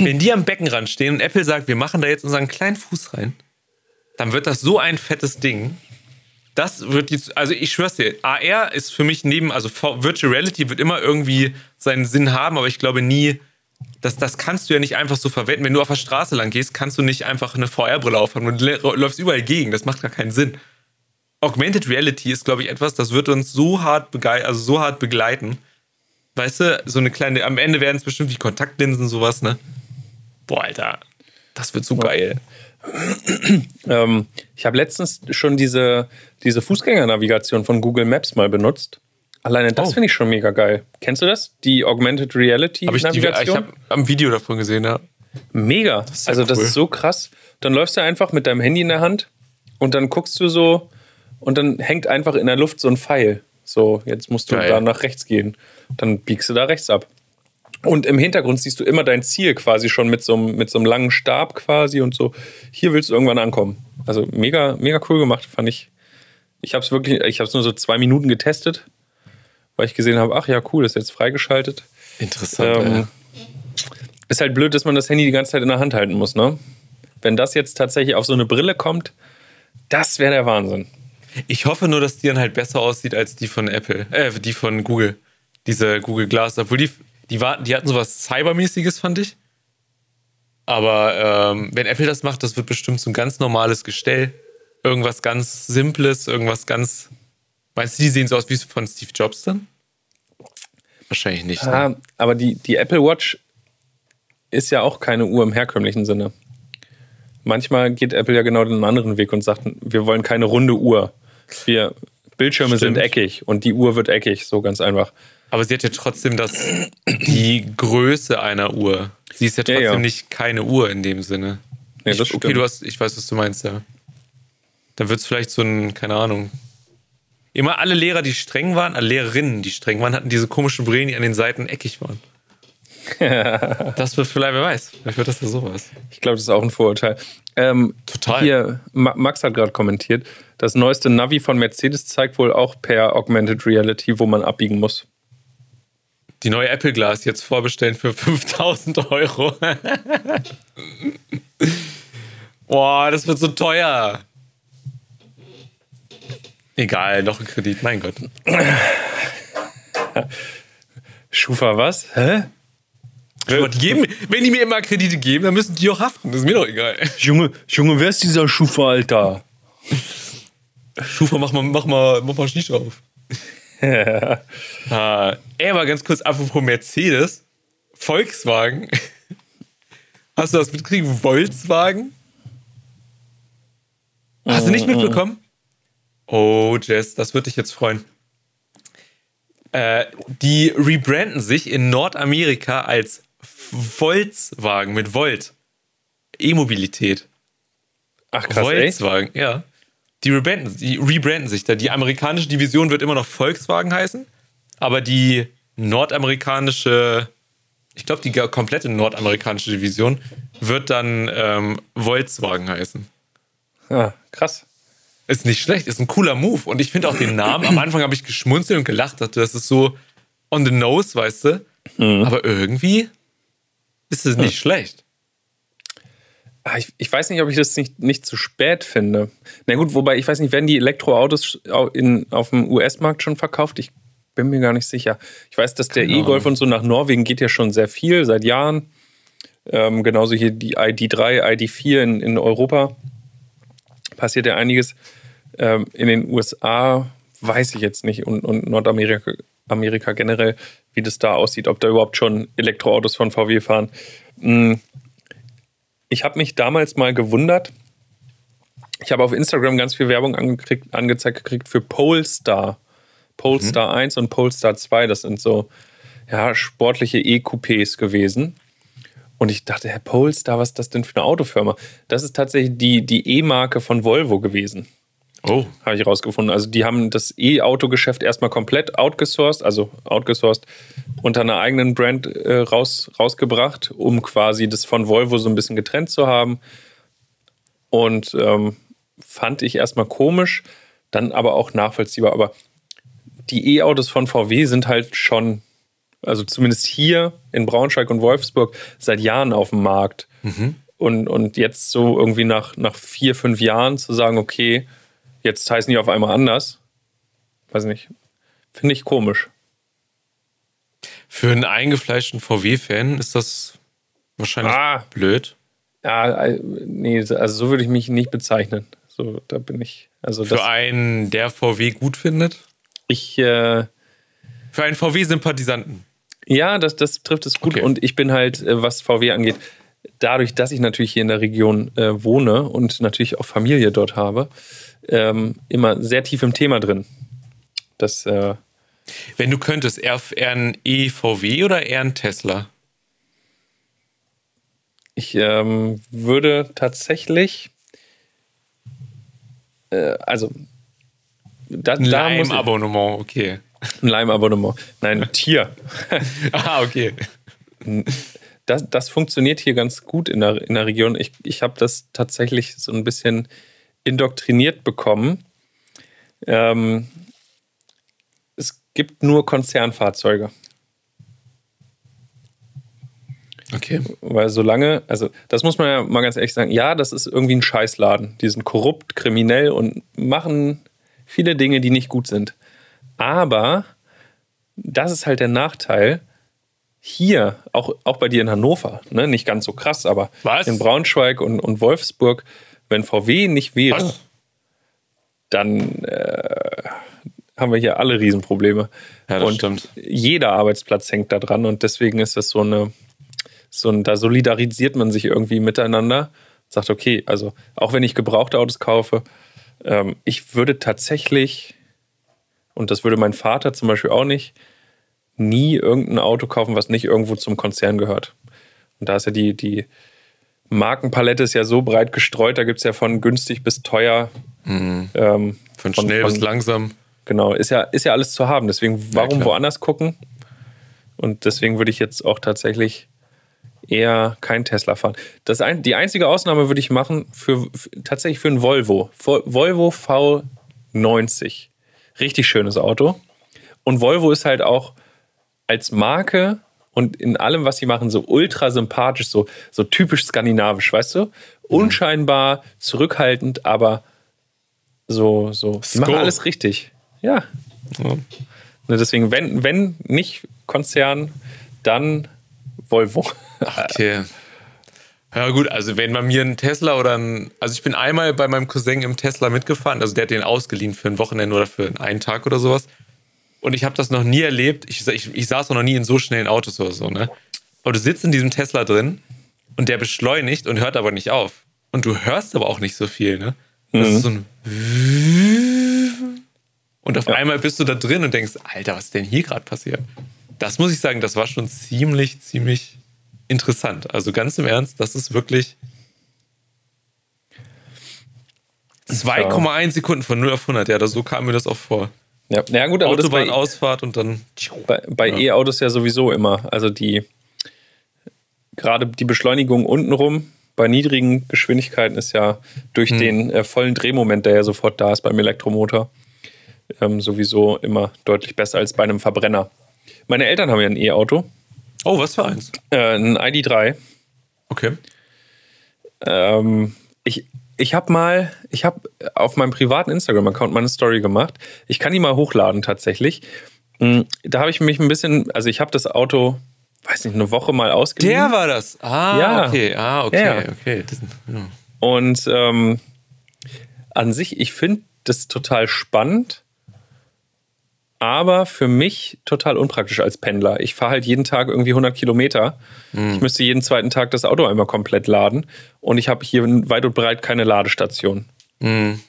wenn die am Beckenrand stehen und Apple sagt, wir machen da jetzt unseren kleinen Fuß rein, dann wird das so ein fettes Ding. Das wird die, also ich schwör's dir, AR ist für mich neben, also Virtual Reality wird immer irgendwie seinen Sinn haben, aber ich glaube nie, das, das kannst du ja nicht einfach so verwenden. Wenn du auf der Straße lang gehst, kannst du nicht einfach eine VR-Brille aufhaben und lä- läufst überall gegen. Das macht gar keinen Sinn. Augmented Reality ist, glaube ich, etwas, das wird uns so hart, also so hart begleiten. Weißt du, so eine kleine, am Ende werden es bestimmt wie Kontaktlinsen, sowas, ne? Boah, Alter, das wird so geil. Ähm, ich habe letztens schon diese, diese Fußgängernavigation von Google Maps mal benutzt. Alleine das Oh. finde ich schon mega geil. Kennst du das? Die Augmented Reality Hab ich die, ich Navigation? habe am Video davon gesehen, ja. mega. ja also das cool. ist so krass. Dann läufst du einfach mit deinem Handy in der Hand und dann guckst du so und dann hängt einfach in der Luft so ein Pfeil. So, jetzt musst du Geil. da nach rechts gehen. Dann biegst du da rechts ab. Und im Hintergrund siehst du immer dein Ziel quasi schon mit so, einem, mit so einem langen Stab quasi und so. Hier willst du irgendwann ankommen. Also mega, mega cool gemacht, fand ich. Ich habe es wirklich, ich habe es nur so zwei Minuten getestet, weil ich gesehen habe, ach ja, cool, ist jetzt freigeschaltet. Interessant. Ähm, ist halt blöd, dass man das Handy die ganze Zeit in der Hand halten muss, ne? Wenn das jetzt tatsächlich auf so eine Brille kommt, das wäre der Wahnsinn. Ich hoffe nur, dass die dann halt besser aussieht als die von Apple, äh, die von Google. Diese Google Glass, obwohl die, die, war, die hatten sowas Cybermäßiges, fand ich. Aber ähm, wenn Apple das macht, das wird bestimmt so ein ganz normales Gestell. Irgendwas ganz Simples, irgendwas ganz. Meinst du, die sehen so aus wie von Steve Jobs dann? Wahrscheinlich nicht. Ne? Ah, aber die, die Apple Watch ist ja auch keine Uhr im herkömmlichen Sinne. Manchmal geht Apple ja genau den anderen Weg und sagt, wir wollen keine runde Uhr. Wir, Bildschirme Stimmt. sind eckig und die Uhr wird eckig, so ganz einfach. Aber sie hat ja trotzdem das, die Größe einer Uhr. Sie ist ja Ja, trotzdem ja. nicht keine Uhr in dem Sinne. Ja, ich, okay, du hast, ich weiß, was du meinst, ja. Dann wird es vielleicht so ein, keine Ahnung. Immer alle Lehrer, die streng waren, alle Lehrerinnen, die streng waren, hatten diese komischen Brillen, die an den Seiten eckig waren. das wird vielleicht, wer weiß, vielleicht wird das ja sowas. Ich glaube, das ist auch ein Vorurteil. Ähm, Total. Hier, Ma Max hat gerade kommentiert, das neueste Navi von Mercedes zeigt wohl auch per Augmented Reality, wo man abbiegen muss. Die neue Apple Glass jetzt vorbestellen für 5000 Euro. Boah, das wird so teuer. Egal, noch ein Kredit, mein Gott. Schufa was? Hä? Aber die geben, wenn die mir immer Kredite geben, dann müssen die auch haften. Das ist mir doch egal. Junge, Junge, wer ist dieser Schufa, Alter? Schufa, mach mal, mach mal, mach mal Schicht auf. ah, ey, aber ganz kurz, apropos Mercedes, Volkswagen. Hast du das mitgekriegt? Volkswagen? Hast du nicht mitbekommen? Oh, Jess, das würde dich jetzt freuen. Äh, die rebranden sich in Nordamerika als Volkswagen mit Volt. E-Mobilität. Ach krass, ey. Volkswagen, ja. Die rebranden, die rebranden sich da. Die amerikanische Division wird immer noch Volkswagen heißen, aber die nordamerikanische, ich glaube, die komplette nordamerikanische Division wird dann ähm, Volkswagen heißen. Ah, krass. Ist nicht schlecht, ist ein cooler Move. Und ich finde auch den Namen, am Anfang habe ich geschmunzelt und gelacht, dachte, das ist so on the nose, weißt du? Aber irgendwie ist es nicht schlecht. Ah, Ich, ich weiß nicht, ob ich das nicht, nicht zu spät finde. Na gut, wobei ich weiß nicht, werden die Elektroautos au- in, auf dem US-Markt schon verkauft? Ich bin mir gar nicht sicher. Ich weiß, dass der Keine E-Golf und so nach Norwegen geht ja schon sehr viel, seit Jahren. Ähm, genauso hier die ID3, ID4 in, in Europa. Passiert ja einiges. Ähm, in den USA weiß ich jetzt nicht und, und Nordamerika Amerika generell, wie das da aussieht, ob da überhaupt schon Elektroautos von VW fahren. Mm, ich habe mich damals mal gewundert. Ich habe auf Instagram ganz viel Werbung angekriegt, angezeigt gekriegt für Polestar. Polestar 1 und Polestar 2, das sind so ja, sportliche E-Coupés gewesen. Und ich dachte, Herr Polestar, was ist das denn für eine Autofirma? Das ist tatsächlich die, die E-Marke von Volvo gewesen Oh. habe ich rausgefunden. Also die haben das E-Auto-Geschäft erstmal komplett outgesourced, also outgesourced, unter einer eigenen Brand äh, raus, rausgebracht, um quasi das von Volvo so ein bisschen getrennt zu haben. Und ähm, fand ich erstmal komisch, dann aber auch nachvollziehbar. Aber die E-Autos von VW sind halt schon, also zumindest hier in Braunschweig und Wolfsburg, seit Jahren auf dem Markt. Und, und jetzt so irgendwie nach, nach vier, fünf Jahren zu sagen, okay, jetzt heißen die auf einmal anders, weiß nicht, finde ich komisch. Für einen eingefleischten VW-Fan ist das wahrscheinlich Ah. blöd. Ja, äh, nee, also so würde ich mich nicht bezeichnen. So, da bin ich. Also Für das, einen, der VW gut findet. ich, äh, Für einen VW-Sympathisanten. ja, das, das trifft es gut. Okay. Und ich bin halt, äh, was VW angeht, dadurch, dass ich natürlich hier in der Region äh, wohne und natürlich auch Familie dort habe, ähm, immer sehr tief im Thema drin. Das, äh, Wenn du könntest, eher, eher ein E-VW oder eher ein Tesla? Ich ähm, würde tatsächlich, äh, also da, Ein da muss ich, Leim-Abonnement, okay. ein Leimabonnement. Nein, ein Tier. ah, okay. Das, das funktioniert hier ganz gut in der, in der Region. Ich, ich habe das tatsächlich so ein bisschen indoktriniert bekommen. Ähm, es gibt nur Konzernfahrzeuge. Okay. Weil solange, also das muss man ja mal ganz ehrlich sagen, ja, das ist irgendwie ein Scheißladen. Die sind korrupt, kriminell und machen viele Dinge, die nicht gut sind. Aber das ist halt der Nachteil. Hier, auch, auch bei dir in Hannover, ne, nicht ganz so krass, aber Was? in Braunschweig und, und Wolfsburg, wenn VW nicht wäre, Was? dann äh, haben wir hier alle Riesenprobleme. Ja, das und stimmt. jeder Arbeitsplatz hängt da dran und deswegen ist das so eine, so ein, da solidarisiert man sich irgendwie miteinander. Sagt, okay, also auch wenn ich gebrauchte Autos kaufe, ähm, ich würde tatsächlich, und das würde mein Vater zum Beispiel auch nicht, nie irgendein Auto kaufen, was nicht irgendwo zum Konzern gehört. Und da ist ja die, die Markenpalette ist ja so breit gestreut, da gibt es ja von günstig bis teuer. Ähm, Von schnell bis langsam. Genau, ist ja, ist ja alles zu haben. Deswegen, warum klar. woanders gucken? Und deswegen würde ich jetzt auch tatsächlich eher kein Tesla fahren. Das ein, die einzige Ausnahme würde ich machen für, für tatsächlich für ein Volvo. Vo- Volvo V90. Richtig schönes Auto. Und Volvo ist halt auch als Marke und in allem, was sie machen, so ultra sympathisch, so, so typisch skandinavisch, weißt du? Unscheinbar, zurückhaltend, aber so, so. Die machen alles richtig. Ja. Ja. Ne, Deswegen, wenn, wenn nicht Konzern, dann Volvo. Okay. Ja gut, also wenn man mir einen Tesla oder ein, also ich bin einmal bei meinem Cousin im Tesla mitgefahren, also der hat den ausgeliehen für ein Wochenende oder für einen Tag oder sowas. Und ich habe das noch nie erlebt. Ich, ich, ich saß auch noch nie in so schnellen Autos oder so, ne? Aber du sitzt in diesem Tesla drin und der beschleunigt und hört aber nicht auf. Und du hörst aber auch nicht so viel, ne? Das ist so ein und auf einmal bist du da drin und denkst, Alter, was ist denn hier gerade passiert? Das muss ich sagen, das war schon ziemlich, ziemlich interessant. Also ganz im Ernst, das ist wirklich 2,1 Sekunden von 0 auf 100. Ja, so kam mir das auch vor. Ja, ja gut, aber Autobahnausfahrt und dann. bei, bei E-Autos ja sowieso immer. Also die gerade die Beschleunigung untenrum bei niedrigen Geschwindigkeiten ist ja durch den äh, vollen Drehmoment, der ja sofort da ist beim Elektromotor, ähm, sowieso immer deutlich besser als bei einem Verbrenner. Meine Eltern haben ja ein E-Auto, Oh, was für eins? äh, ein ID3. Okay. Ähm, ich ich habe mal, ich habe auf meinem privaten Instagram-Account mal eine Story gemacht. Ich kann die mal hochladen tatsächlich. Mm, Da habe ich mich ein bisschen, also ich habe das Auto, weiß nicht, eine Woche mal ausgeliehen. Der war das. Ah, Ja. okay. Ah, okay, ja. okay. Das, ja. Und ähm, an sich, ich finde das total spannend, aber für mich total unpraktisch als Pendler. Ich fahre halt jeden Tag irgendwie 100 Kilometer. Ich müsste jeden zweiten Tag das Auto einmal komplett laden und ich habe hier weit und breit keine Ladestation.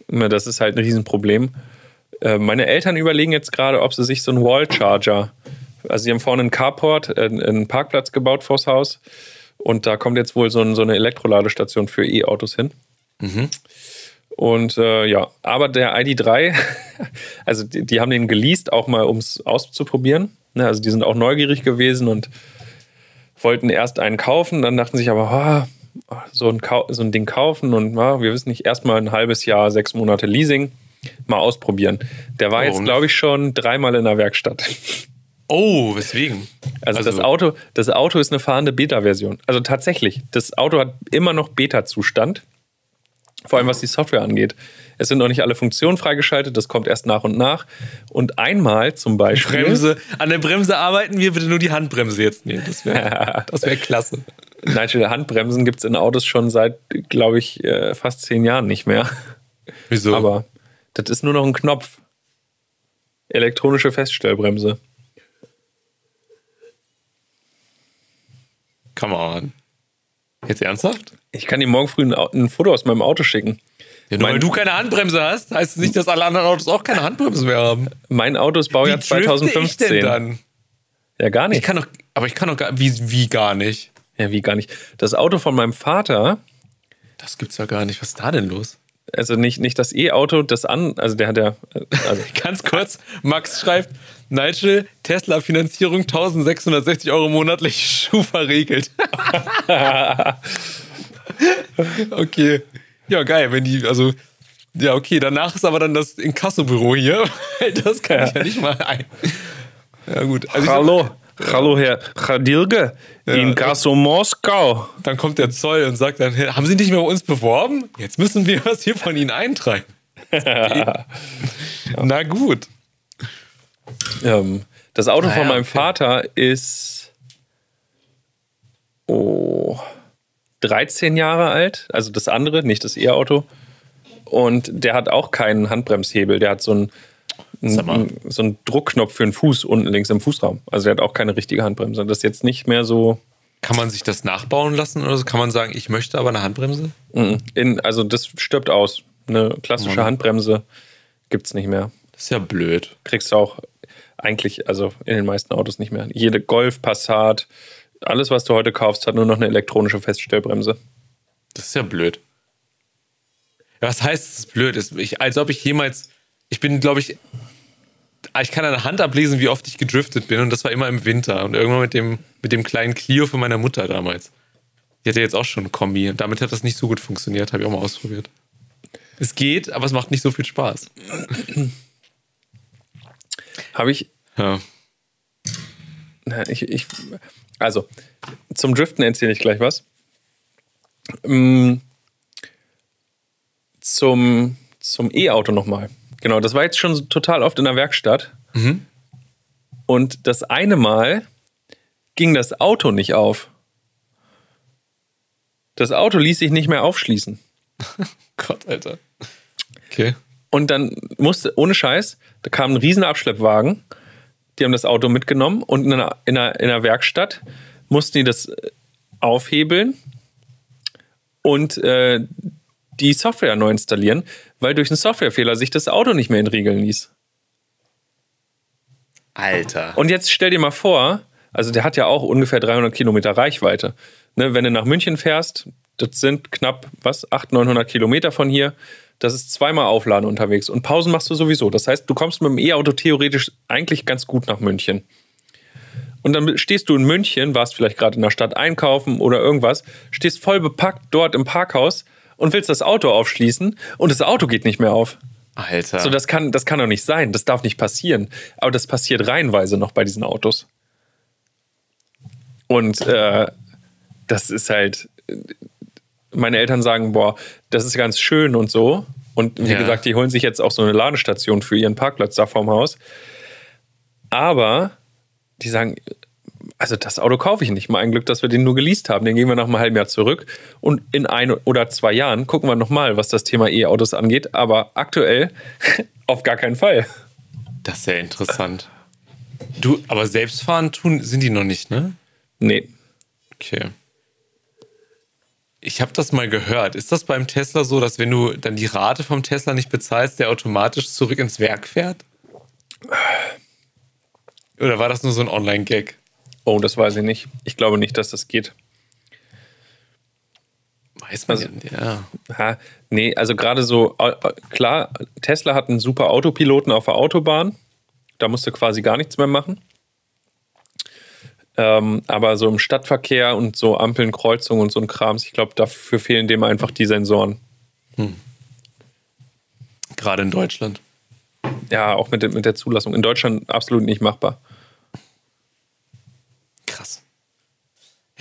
Ne, Das ist halt ein Riesenproblem. Äh, Meine Eltern überlegen jetzt gerade, ob sie sich so einen Wall-Charger, also sie haben vorne einen Carport, äh, einen Parkplatz gebaut vors Haus und da kommt jetzt wohl so, ein, so eine Elektroladestation für E-Autos hin. Und äh, ja, aber der ID3, also die, die haben den geleast, auch mal um es auszuprobieren. Ne, also die sind auch neugierig gewesen und wollten erst einen kaufen, dann dachten sich aber, ah, so, ein so ein Ding kaufen und ah, wir wissen nicht, erstmal ein halbes Jahr, sechs Monate Leasing, mal ausprobieren. Der war jetzt, Warum? glaube ich, schon dreimal in der Werkstatt. Oh, weswegen? Also, das, Auto, das Auto ist eine fahrende Beta-Version. Also tatsächlich, das Auto hat immer noch Beta-Zustand. Vor allem was die Software angeht. Es sind noch nicht alle Funktionen freigeschaltet, das kommt erst nach und nach. Und einmal zum Beispiel. Bremse. An der Bremse arbeiten wir bitte nur die Handbremse jetzt nehmen. Das wäre das wär klasse. Nigel, Handbremsen gibt es in Autos schon seit, glaube ich, äh, fast zehn Jahren nicht mehr. Wieso? Aber das ist nur noch ein Knopf. Elektronische Feststellbremse. Come on. Jetzt ernsthaft? Ich kann dir morgen früh ein, ein Foto aus meinem Auto schicken. Ja, nur Mein- weil du keine Handbremse hast, heißt es nicht, dass alle anderen Autos auch keine Handbremse mehr haben. Mein Auto ist Baujahr ich 2015. denn dann? Ja, gar nicht. Ich kann doch, aber ich kann doch gar, wie, wie gar nicht. Ja, wie gar nicht. Das Auto von meinem Vater, Das gibt's ja gar nicht. Was ist da denn los? Also nicht, nicht das E-Auto, das an, also der hat ja, äh, also Ganz kurz, Max schreibt, Nigel, Tesla-Finanzierung 1660 Euro monatlich, Schufa regelt. okay. Ja, geil, wenn die, also, ja, okay, danach ist aber dann das Inkassobüro hier. Das kann ich ja nicht mal ein. Ja, gut. Also ich- Hallo, hallo Herr Khadilge in Gasso Moskau. Dann kommt der Zoll und sagt dann, haben Sie nicht mehr bei uns beworben? Jetzt müssen wir was hier von Ihnen eintreiben. Okay. Na gut. Ähm, das Auto Ah, von ja, meinem okay. Vater ist oh, 13 Jahre alt, also das andere, nicht das E-Auto. Und der hat auch keinen Handbremshebel, der hat so einen, Sag mal. einen, so einen Druckknopf für den Fuß unten links im Fußraum. Also der hat auch keine richtige Handbremse. Das ist jetzt nicht mehr so. Kann man sich das nachbauen lassen oder so? Kann man sagen, ich möchte aber eine Handbremse? mm, In, also das stirbt aus. Eine klassische Mann. Handbremse gibt es nicht mehr. Das ist ja blöd. Kriegst du auch. Eigentlich, also in den meisten Autos nicht mehr. Jede Golf, Passat, alles, was du heute kaufst, hat nur noch eine elektronische Feststellbremse. Das ist ja blöd. Was heißt, es ist blöd? ist? Ich, als ob ich jemals. Ich bin, glaube ich. Ich kann an der Hand ablesen, wie oft ich gedriftet bin. Und das war immer im Winter. Und irgendwann mit dem, mit dem kleinen Clio von meiner Mutter damals. Die hatte jetzt auch schon ein Kombi. Und damit hat das nicht so gut funktioniert. Habe ich auch mal ausprobiert. Es geht, aber es macht nicht so viel Spaß. Habe ich. Ja. Na, ich, ich. Also, zum Driften erzähle ich gleich was. Mm, Zum, zum E-Auto nochmal. Genau, das war jetzt schon total oft in der Werkstatt. Und das eine Mal ging das Auto nicht auf. Das Auto ließ sich nicht mehr aufschließen. Gott, Alter. Okay. Und dann musste, ohne Scheiß, da kam ein riesen Abschleppwagen. Die haben das Auto mitgenommen und in einer, in einer, in einer Werkstatt mussten die das äh, aufhebeln und äh, die Software neu installieren, weil durch einen Softwarefehler sich das Auto nicht mehr entriegeln ließ. Alter. Und jetzt stell dir mal vor, also der hat ja auch ungefähr 300 Kilometer Reichweite. Ne, wenn du nach München fährst, das sind knapp, was, 800, 900 Kilometer von hier. Das ist zweimal Aufladen unterwegs. Und Pausen machst du sowieso. Das heißt, du kommst mit dem E-Auto theoretisch eigentlich ganz gut nach München. Und dann stehst du in München, warst vielleicht gerade in der Stadt einkaufen oder irgendwas, stehst voll bepackt dort im Parkhaus und willst das Auto aufschließen und das Auto geht nicht mehr auf. Alter. So, das kann, das kann doch nicht sein. Das darf nicht passieren. Aber das passiert reihenweise noch bei diesen Autos. Und äh, das ist halt. Meine Eltern sagen, boah, das ist ganz schön und so. Und wie Ja. gesagt, die holen sich jetzt auch so eine Ladestation für ihren Parkplatz da vorm Haus. Aber die sagen, also das Auto kaufe ich nicht. Mal ein Glück, dass wir den nur geleast haben. Den gehen wir nach einem halben Jahr zurück. Und in ein oder zwei Jahren gucken wir nochmal, was das Thema E-Autos angeht. Aber aktuell auf gar keinen Fall. das ist ja interessant. Du, aber selbstfahren tun, sind die noch nicht, ne? Nee. Okay. Ich habe das mal gehört. Ist das beim Tesla so, dass wenn du dann die Rate vom Tesla nicht bezahlst, der automatisch zurück ins Werk fährt? Oder war das nur so ein Online-Gag? Oh, das weiß ich nicht. Ich glaube nicht, dass das geht. Weiß man Also- ja. Ha, nee, also gerade so, äh, äh, klar, Tesla hat einen super Autopiloten auf der Autobahn. Da musst du quasi gar nichts mehr machen. Ähm, aber so im Stadtverkehr und so Ampeln, Kreuzungen und so ein Krams, ich glaube, dafür fehlen dem einfach die Sensoren. Gerade in Deutschland. Ja, auch mit, mit der Zulassung. In Deutschland absolut nicht machbar. Krass.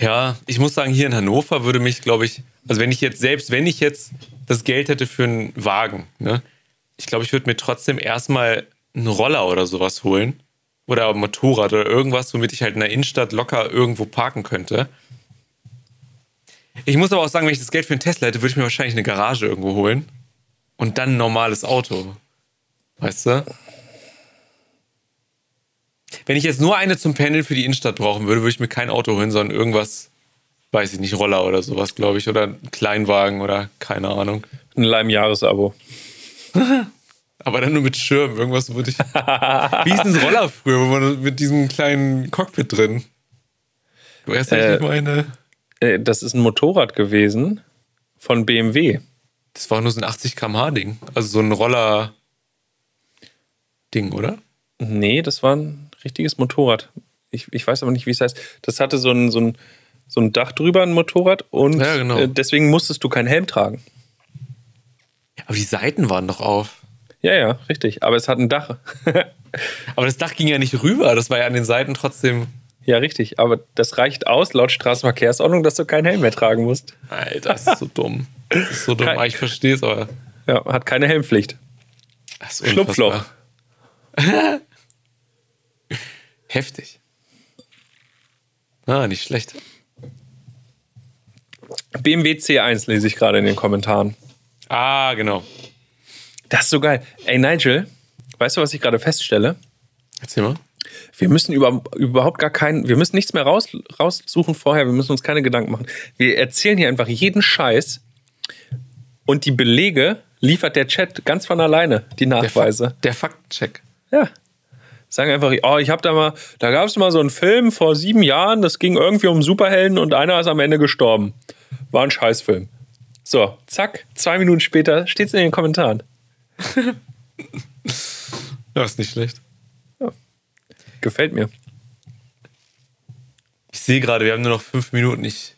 Ja, ich muss sagen, hier in Hannover würde mich, glaube ich, also wenn ich jetzt, selbst wenn ich jetzt das Geld hätte für einen Wagen, ne, ich glaube, ich würde mir trotzdem erstmal einen Roller oder sowas holen. Oder ein Motorrad oder irgendwas, womit ich halt in der Innenstadt locker irgendwo parken könnte. Ich muss aber auch sagen, wenn ich das Geld für einen Tesla hätte, würde ich mir wahrscheinlich eine Garage irgendwo holen. Und dann ein normales Auto. Weißt du? Wenn ich jetzt nur eine zum Pendeln für die Innenstadt brauchen würde, würde ich mir kein Auto holen, sondern irgendwas, weiß ich nicht, Roller oder sowas, glaube ich. Oder einen Kleinwagen oder keine Ahnung. Ein Leim-Jahresabo. Aber dann nur mit Schirm. Irgendwas würde ich. Wie ist denn das Roller früher, wo man mit diesem kleinen Cockpit drin? Du weißt Äh, ich meine. Äh, Das ist ein Motorrad gewesen von BMW. Das war nur so ein 80 km/h Ding. Also so ein Roller-Ding, oder? Nee, das war ein richtiges Motorrad. Ich, ich weiß aber nicht, wie es heißt. Das hatte so ein, so ein, so ein Dach drüber, ein Motorrad. Und Ja, genau. äh, deswegen musstest du keinen Helm tragen. Aber die Seiten waren doch auf. Ja, ja, richtig. Aber es hat ein Dach. Aber das Dach ging ja nicht rüber. Das war ja an den Seiten trotzdem. ja, richtig. Aber das reicht aus, laut Straßenverkehrsordnung, dass du keinen Helm mehr tragen musst. Alter, das ist so dumm. Das ist so dumm. Kein- Ah, Ich verstehe es, aber. Ja, hat keine Helmpflicht. Schlupfloch. Heftig. Ah, nicht schlecht. BMW C1 lese ich gerade in den Kommentaren. Ah, genau. Das ist so geil. Ey, Nigel, weißt du, was ich gerade feststelle? Erzähl mal. Wir müssen über, überhaupt gar keinen, wir müssen nichts mehr raus, raussuchen vorher, wir müssen uns keine Gedanken machen. Wir erzählen hier einfach jeden Scheiß und die Belege liefert der Chat ganz von alleine, die Der, Nachweise. Fak der Faktencheck. Ja. Sagen einfach, oh, ich habe da mal, da gab es mal so einen Film vor sieben Jahren, das ging irgendwie um Superhelden und einer ist am Ende gestorben. War ein Scheißfilm. So, zack, zwei Minuten später steht's in den Kommentaren. Ja, ist nicht schlecht. Gefällt mir. Ich sehe gerade, wir haben nur noch fünf Minuten. Ich.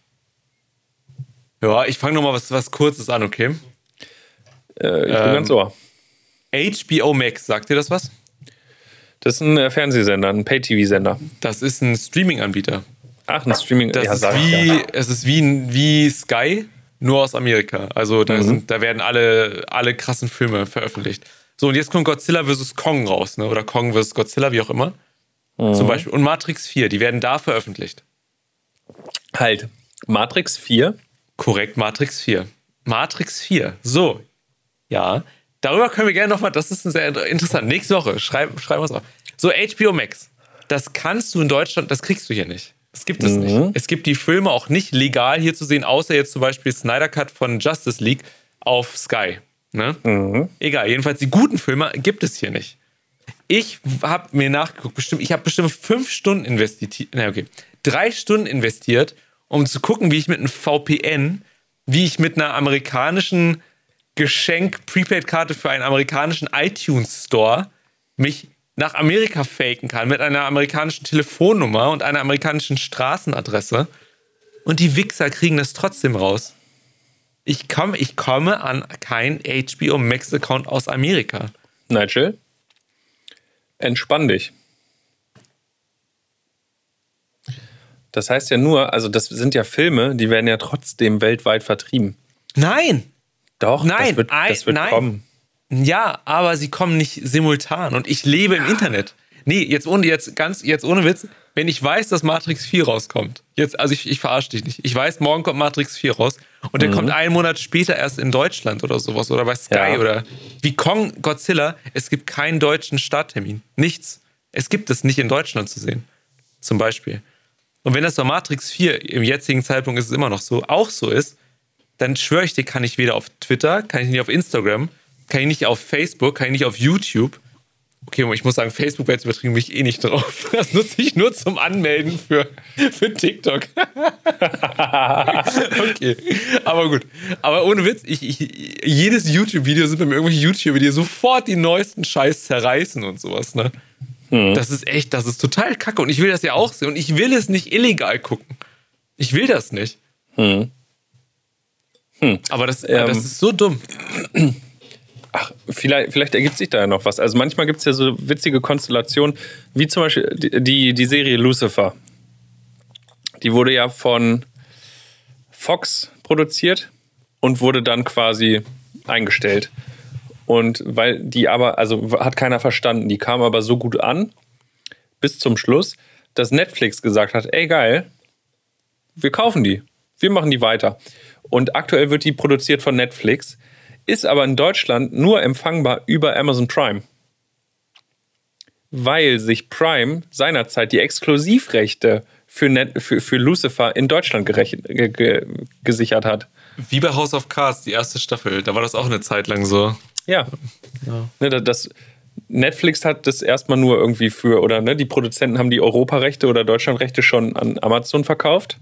Ja, ich fange nochmal was, was Kurzes an, okay? Äh, ich bin Ähm, ganz ohr. HBO Max, sagt dir das was? Das ist ein äh, Fernsehsender, ein Pay-TV-Sender. Das ist ein Streaming-Anbieter. Ach, ein Streaming. Das ja, ist wie, ja. es ist wie, wie Sky, nur aus Amerika. Also da, Mhm. sind, da werden alle, alle krassen Filme veröffentlicht. So, und jetzt kommt Godzilla vs. Kong raus, ne? Oder Kong vs. Godzilla, wie auch immer. Mhm. Zum Beispiel. Und Matrix 4, die werden da veröffentlicht. Halt. Matrix 4. Korrekt, Matrix 4. Matrix 4. So. Ja. Darüber können wir gerne nochmal, das ist ein sehr inter- interessant. Nächste Woche, schreiben schreib was auf. So, HBO Max. Das kannst du in Deutschland, das kriegst du hier nicht. Das gibt es nicht. Es gibt die Filme auch nicht legal hier zu sehen, außer jetzt zum Beispiel Snyder Cut von Justice League auf Sky. Ne? Egal, jedenfalls die guten Filme gibt es hier nicht. Ich habe mir nachgeguckt, bestimmt, ich habe bestimmt fünf Stunden investiert, na okay, drei Stunden investiert, um zu gucken, wie ich mit einem VPN, wie ich mit einer amerikanischen Geschenk-Prepaid-Karte für einen amerikanischen iTunes-Store mich nach Amerika faken kann mit einer amerikanischen Telefonnummer und einer amerikanischen Straßenadresse. Und die Wichser kriegen das trotzdem raus. Ich komme, ich komme an keinen HBO Max-Account aus Amerika. Nigel, entspann dich. Das heißt ja nur, also das sind ja Filme, die werden ja trotzdem weltweit vertrieben. Nein! Doch, Nein, das wird, das wird nein. kommen. Ja, aber sie kommen nicht simultan und ich lebe im Internet. Nee, jetzt ohne jetzt ganz jetzt ohne Witz, wenn ich weiß, dass Matrix 4 rauskommt. Jetzt also ich, ich verarsche dich nicht. Ich weiß, morgen kommt Matrix 4 raus und der kommt einen Monat später erst in Deutschland oder sowas oder bei Sky Ja. oder wie Kong Godzilla, es gibt keinen deutschen Starttermin. Nichts. Es gibt es nicht in Deutschland zu sehen. Zum Beispiel. Und wenn das bei Matrix 4 im jetzigen Zeitpunkt ist es immer noch so, auch so ist, dann schwöre ich dir, kann ich weder auf Twitter, kann ich nicht auf Instagram, kann ich nicht auf Facebook, kann ich nicht auf YouTube. Okay, ich muss sagen, Facebook wäre jetzt übertrieben, bin ich eh nicht drauf. Das nutze ich nur zum Anmelden für, für TikTok. okay, aber gut. Aber ohne Witz, ich, ich, jedes YouTube-Video sind bei mir irgendwelche YouTuber, die sofort die neuesten Scheiß zerreißen und sowas, ne? Das ist echt, das ist total kacke. Und ich will das ja auch sehen. Und ich will es nicht illegal gucken. Ich will das nicht. Aber das, Ähm, das ist so dumm. Ach, vielleicht, vielleicht ergibt sich da ja noch was. Also manchmal gibt es ja so witzige Konstellationen, wie zum Beispiel die, die, die Serie Lucifer. Die wurde ja von Fox produziert und wurde dann quasi eingestellt. Und weil die aber, also hat keiner verstanden, die kam aber so gut an, bis zum Schluss, dass Netflix gesagt hat, ey geil, wir kaufen die, wir machen die weiter. Und aktuell wird die produziert von Netflix, ist aber in Deutschland nur empfangbar über Amazon Prime. Weil sich Prime seinerzeit die Exklusivrechte für, Net, für, für Lucifer in Deutschland gerechnet, ge, ge, gesichert hat. Wie bei House of Cards, die erste Staffel. Da war das auch eine Zeit lang so. Ja. Ne, da- das, Netflix hat das erstmal nur irgendwie für, oder ne, die Produzenten haben die Europarechte oder Deutschlandrechte schon an Amazon verkauft.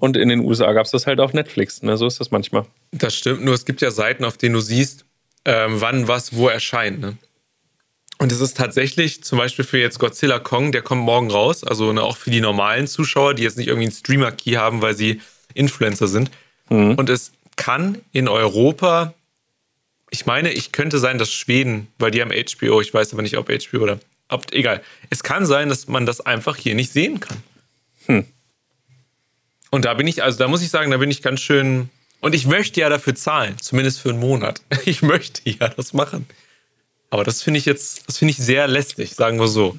Und in den USA gab es das halt auf Netflix. Ne? So ist das manchmal. Das stimmt, nur es gibt ja Seiten, auf denen du siehst, ähm, wann was wo erscheint. Ne? Und es ist tatsächlich, zum Beispiel für jetzt Godzilla Kong, der kommt morgen raus, also ne, auch für die normalen Zuschauer, die jetzt nicht irgendwie einen Streamer-Key haben, weil sie Influencer sind. Und es kann in Europa, ich meine, ich könnte sein, dass Schweden, weil die haben HBO, ich weiß aber nicht, ob HBO oder, ob, egal. Es kann sein, dass man das einfach hier nicht sehen kann. Und da bin ich, also da muss ich sagen, da bin ich ganz schön. Und ich möchte ja dafür zahlen, zumindest für einen Monat. Ich möchte ja das machen. Aber das finde ich jetzt, das finde ich sehr lästig, sagen wir so.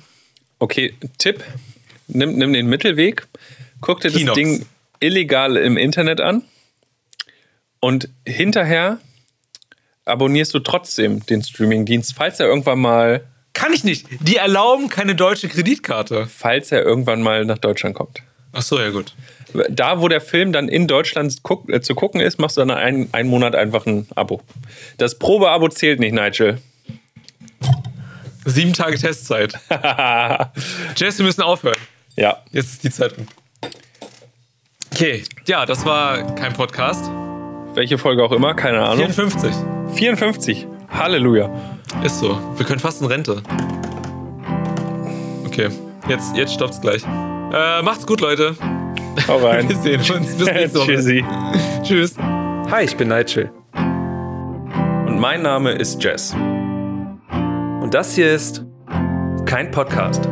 Okay, Tipp: nimm, nimm den Mittelweg, guck dir das Kinox. Ding illegal im Internet an und hinterher abonnierst du trotzdem den Streamingdienst, falls er irgendwann mal, Kann ich nicht. Die erlauben keine deutsche Kreditkarte. falls er irgendwann mal nach Deutschland kommt. Ach so, ja gut. Da, wo der Film dann in Deutschland guck, äh, zu gucken ist, machst du dann einen, einen Monat einfach ein Abo. Das Probeabo zählt nicht, Nigel. Sieben Tage Testzeit. Jess, wir müssen aufhören. ja. Jetzt ist die Zeit um. Okay, ja, das war kein Podcast. Welche Folge auch immer, keine Ahnung. 54. 54. Halleluja. Ist so. Wir können fast in Rente. Okay, jetzt, jetzt stoppt's gleich. Äh, macht's gut, Leute. Hau rein. Wir sehen uns. Bis nächste Woche. Tschüssi. Tschüss. Hi, ich bin Nigel. Und mein Name ist Jess. Und das hier ist kein Podcast.